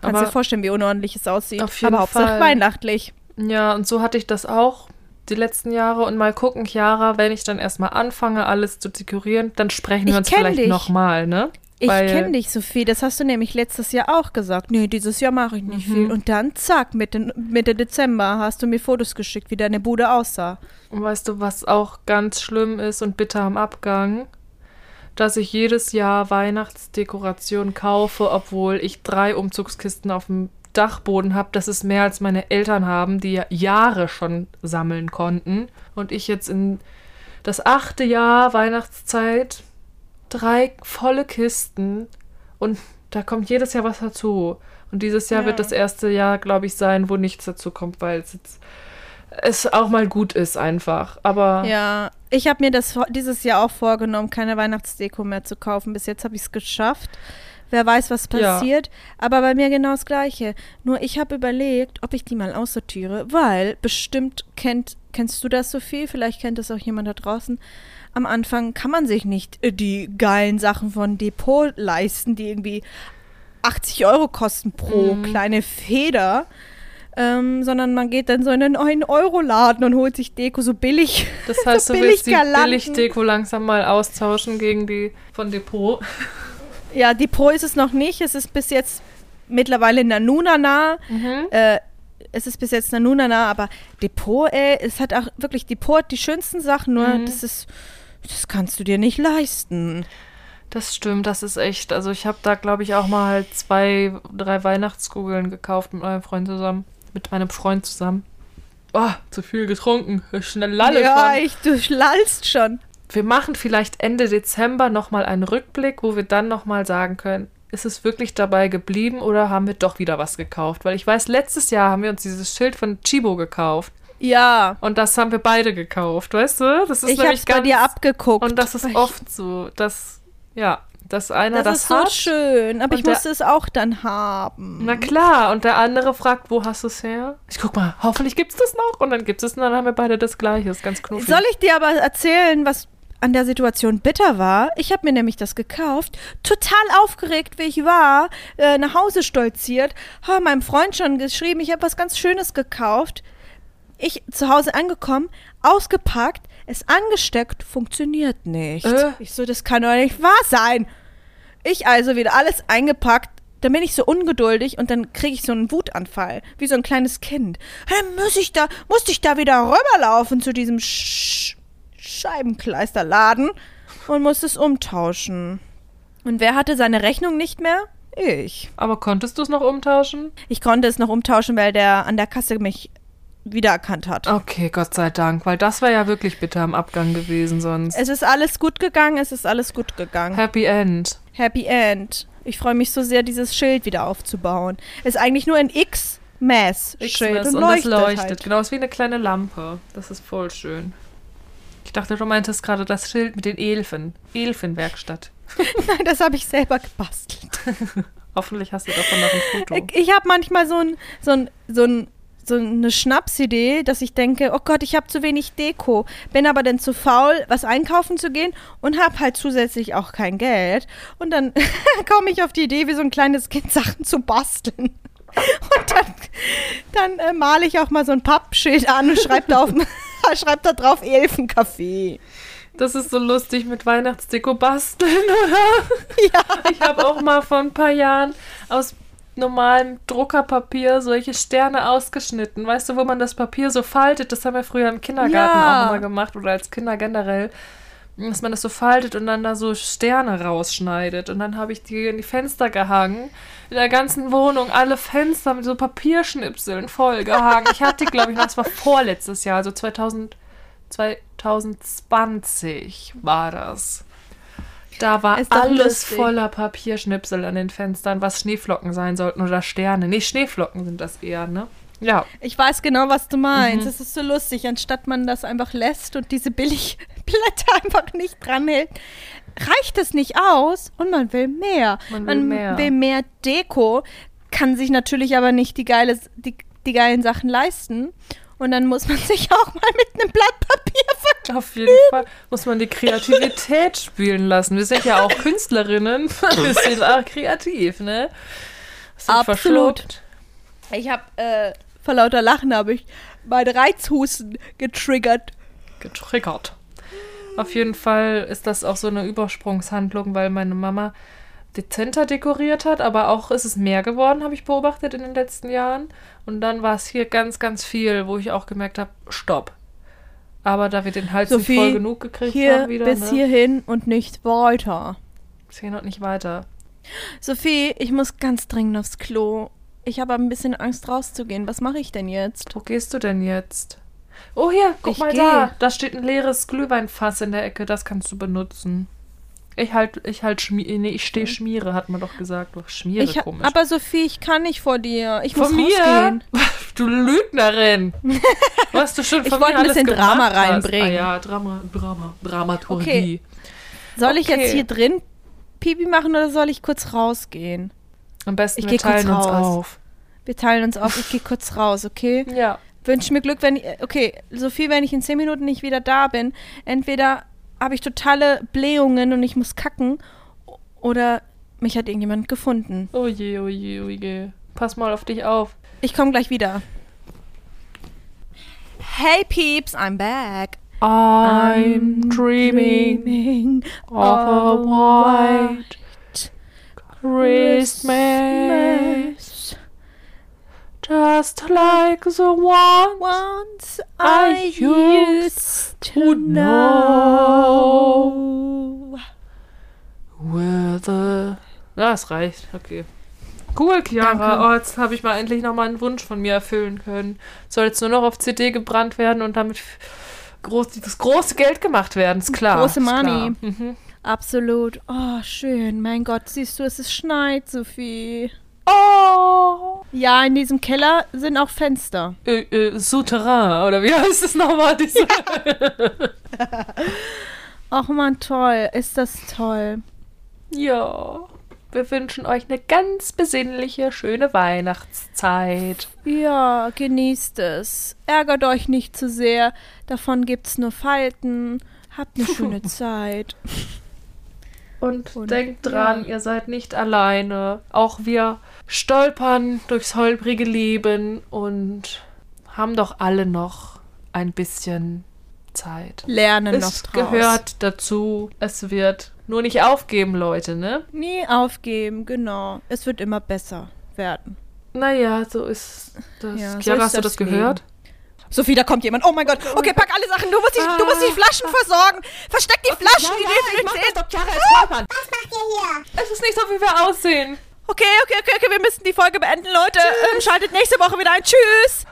Kannst Aber- dir vorstellen, wie unordentlich es aussieht. Auf jeden Aber Hauptsache Fall. weihnachtlich. Ja, und so hatte ich das auch die letzten Jahre. Und mal gucken, Chiara, wenn ich dann erstmal anfange, alles zu dekorieren, dann sprechen wir Ich uns kenn vielleicht nochmal, ne? Ich kenne dich, Sophie. Das hast du nämlich letztes Jahr auch gesagt. Nee, dieses Jahr mache ich nicht Mhm. viel. Und dann, zack, Mitte, Mitte Dezember hast du mir Fotos geschickt, wie deine Bude aussah. Und weißt du, was auch ganz schlimm ist und bitter am Abgang? Dass ich jedes Jahr Weihnachtsdekoration kaufe, obwohl ich drei Umzugskisten auf dem Dachboden habe. Das ist mehr als meine Eltern haben, die ja Jahre schon sammeln konnten. Und ich jetzt in das achte Jahr Weihnachtszeit drei volle Kisten und da kommt jedes Jahr was dazu. Und dieses Jahr Ja. wird das erste Jahr, glaube ich, sein, wo nichts dazu kommt, weil es jetzt es auch mal gut ist einfach. Aber Ja, ich habe mir das dieses Jahr auch vorgenommen, keine Weihnachtsdeko mehr zu kaufen. Bis jetzt habe ich es geschafft. Wer weiß, was Ja. passiert. Aber bei mir genau das Gleiche. Nur ich habe überlegt, ob ich die mal aussortiere, weil bestimmt kennt, kennst du das, Sophie? Vielleicht kennt das auch jemand da draußen. Am Anfang kann man sich nicht äh, die geilen Sachen von Depot leisten, die irgendwie 80 Euro kosten pro Mhm. kleine Feder. Ähm, sondern man geht dann so in einen 9-Euro-Laden und holt sich Deko so billig. das heißt, so du willst die. Billigdeko langsam mal austauschen gegen die von Depot. Ja, Depot ist es noch nicht. Es ist bis jetzt mittlerweile Nanunana. Mhm. Äh, es ist bis jetzt Nanunana, aber Depot, ey, es hat auch wirklich Depot hat die schönsten Sachen, nur Mhm. das ist, das kannst du dir nicht leisten. Das stimmt, das ist echt. Also ich habe da, glaube ich, auch mal zwei, drei Weihnachtskugeln gekauft mit meinem Freund zusammen. Mit meinem Freund zusammen. Oh, zu viel getrunken. Schnell lalle ja, schon. ich, du lallst schon. Wir machen vielleicht Ende Dezember nochmal einen Rückblick, wo wir dann nochmal sagen können, ist es wirklich dabei geblieben oder haben wir doch wieder was gekauft? Weil ich weiß, letztes Jahr haben wir uns dieses Schild von Chibo gekauft. Ja, Und das haben wir beide gekauft, weißt du? Das ist ich nämlich hab's bei dir abgeguckt. Und das ist oft so, dass, ja, dass einer Das, das, ist so hat. schön, aber ich der- musste es auch dann haben. Na klar, und der andere fragt, wo hast du es her? Ich guck mal, hoffentlich gibt's das noch. Und dann gibt es und dann haben wir beide das gleiche. Ist ganz knuffig. Soll ich dir aber erzählen, was an der Situation bitter war? Ich habe mir nämlich das gekauft, total aufgeregt, wie ich war, äh, nach Hause stolziert, habe meinem Freund schon geschrieben, ich habe was ganz Schönes gekauft. Ich zu Hause angekommen, ausgepackt, es angesteckt, funktioniert nicht. Äh. Ich so, das kann doch nicht wahr sein. Ich also wieder alles eingepackt, dann bin ich so ungeduldig und dann kriege ich so einen Wutanfall, wie so ein kleines Kind. Dann muss ich da, musste ich da wieder rüberlaufen zu diesem Sch Scheibenkleisterladen und musste es umtauschen. Und wer hatte seine Rechnung nicht mehr? Ich. Aber konntest du es noch umtauschen? Ich konnte es noch umtauschen, weil der an der Kasse mich wiedererkannt hat. Okay, Gott sei Dank, weil das wäre ja wirklich bitter am Abgang gewesen sonst. Es ist alles gut gegangen, es ist alles gut gegangen. Happy End. Happy End. Ich freue mich so sehr, dieses Schild wieder aufzubauen. Ist eigentlich nur ein X-Mass-Schild X-Mess und, und leuchtet, das leuchtet. Halt. Genau, ist wie eine kleine Lampe. Das ist voll schön. Ich dachte, du meintest gerade das Schild mit den Elfen. Elfenwerkstatt. Nein, das habe ich selber gebastelt. Hoffentlich hast du davon noch ein Foto. Ich, ich habe manchmal so, ein, so, ein, so, ein, so eine Schnapsidee, dass ich denke, oh Gott, ich habe zu wenig Deko, bin aber dann zu faul, was einkaufen zu gehen und habe halt zusätzlich auch kein Geld. Und dann komme ich auf die Idee, wie so ein kleines Kind Sachen zu basteln. Und dann, dann äh, male ich auch mal so ein Pappschild an und schreibe da, auf, schreib da drauf Elfencafé. Das ist so lustig mit Weihnachtsdeko basteln, oder? Ja. Ich habe auch mal vor ein paar Jahren aus normalem Druckerpapier solche Sterne ausgeschnitten. Weißt du, wo man das Papier so faltet? Das haben wir früher im Kindergarten Ja. auch immer gemacht oder als Kinder generell. Dass man das so faltet und dann da so Sterne rausschneidet. Und dann habe ich die in die Fenster gehangen. In der ganzen Wohnung alle Fenster mit so Papierschnipseln vollgehangen. Ich hatte glaube ich, noch, das war vorletztes Jahr, also 2000, 2020 war das. Da war alles lustig. voller Papierschnipsel an den Fenstern, was Schneeflocken sein sollten oder Sterne. Nee, Schneeflocken sind das eher, ne? Ja. Ich weiß genau, was du meinst. Mhm. Es ist so lustig, anstatt man das einfach lässt und diese Billigblätter einfach nicht dranhält, reicht es nicht aus und man will mehr. Man will mehr. will mehr Deko, kann sich natürlich aber nicht die, geile, die, die geilen Sachen leisten. Und dann muss man sich auch mal mit einem Blatt Papier vertun. Auf jeden Fall muss man die Kreativität spielen lassen. Wir sind ja auch Künstlerinnen. Wir sind auch kreativ, ne? Sind Absolut. verschluckt. Ich habe, äh, vor lauter Lachen habe ich meinen Reizhusten getriggert. getriggert. Auf jeden Fall ist das auch so eine Übersprungshandlung, weil meine Mama dezenter dekoriert hat, aber auch ist es mehr geworden, habe ich beobachtet in den letzten Jahren. Und dann war es hier ganz, ganz viel, wo ich auch gemerkt habe, stopp. Aber da wir den Hals nicht Sophie, voll genug gekriegt Hier haben wieder, bis ne? hierhin und nicht weiter. Bis hier noch nicht weiter. Sophie, ich muss ganz dringend aufs Klo. Ich habe ein bisschen Angst rauszugehen. Was mache ich denn jetzt? Wo gehst du denn jetzt? Oh, hier, guck Ich mal geh. da. Da steht ein leeres Glühweinfass in der Ecke. Das kannst du benutzen. Ich halt, ich halt, schmi nee, ich stehe schmiere, hat man doch gesagt. Doch, schmiere, Ich, komisch. aber Sophie, ich kann nicht vor dir. Ich muss Von mir? rausgehen. Du Lügnerin. Was du schon Ich von wollte mir ein bisschen Drama hast. reinbringen. Ah ja, Drama, Drama, Dramaturgie. Okay. Soll ich Okay. jetzt hier drin Pipi machen oder soll ich kurz rausgehen? Am besten Ich wir teilen uns raus. auf. Wir teilen uns auf. Ich gehe kurz raus, okay? Ja. Wünsche mir Glück, wenn ich, okay, Sophie, wenn ich in zehn Minuten nicht wieder da bin, entweder habe ich totale Blähungen und ich muss kacken oder mich hat irgendjemand gefunden. Oh je, oh je, oh je. Pass mal auf dich auf. Ich komme gleich wieder. Hey Peeps, I'm back. I'm dreaming dreaming of a white Christmas, just like the one Once I used to know. with the... Ja, es reicht. Okay. Cool, Chiara. Oh, jetzt habe ich mal endlich noch mal einen Wunsch von mir erfüllen können. Soll jetzt nur noch auf CD gebrannt werden und damit groß, das große Geld gemacht werden, ist klar. Große. Money. Mhm. Absolut. Oh, schön. Mein Gott, siehst du, es ist schneit, Sophie. Oh! Ja, in diesem Keller sind auch Fenster. Äh, äh, Souterrain, oder wie heißt es nochmal? Diese Ach man, toll. Ist das toll. ja. Wir wünschen euch eine ganz besinnliche, schöne Weihnachtszeit. Ja, genießt es. Ärgert euch nicht zu sehr. Davon gibt's nur Falten. Habt eine schöne Zeit. Und, Und- denkt dran, ja. ihr seid nicht alleine. Auch wir stolpern durchs holprige Leben und haben doch alle noch ein bisschen Zeit. Lernen es noch draus. gehört dazu. Es wird nur nicht aufgeben, Leute, ne? Nie aufgeben, genau. Es wird immer besser werden. Naja, so ist das. Ja, Chiara, so hast du das Leben. gehört? Sophie, da kommt jemand. Oh mein Gott. Okay, pack alle Sachen. Du musst die, ah. du musst die ah. Flaschen versorgen. Versteck die okay, Flaschen, ja, die ja, du nicht. Das, doch, Chiara, ah. Was macht ihr hier? Es ist nicht so, wie wir aussehen okay, okay, okay, okay, wir müssen die Folge beenden, Leute. Ähm, schaltet nächste Woche wieder ein. Tschüss.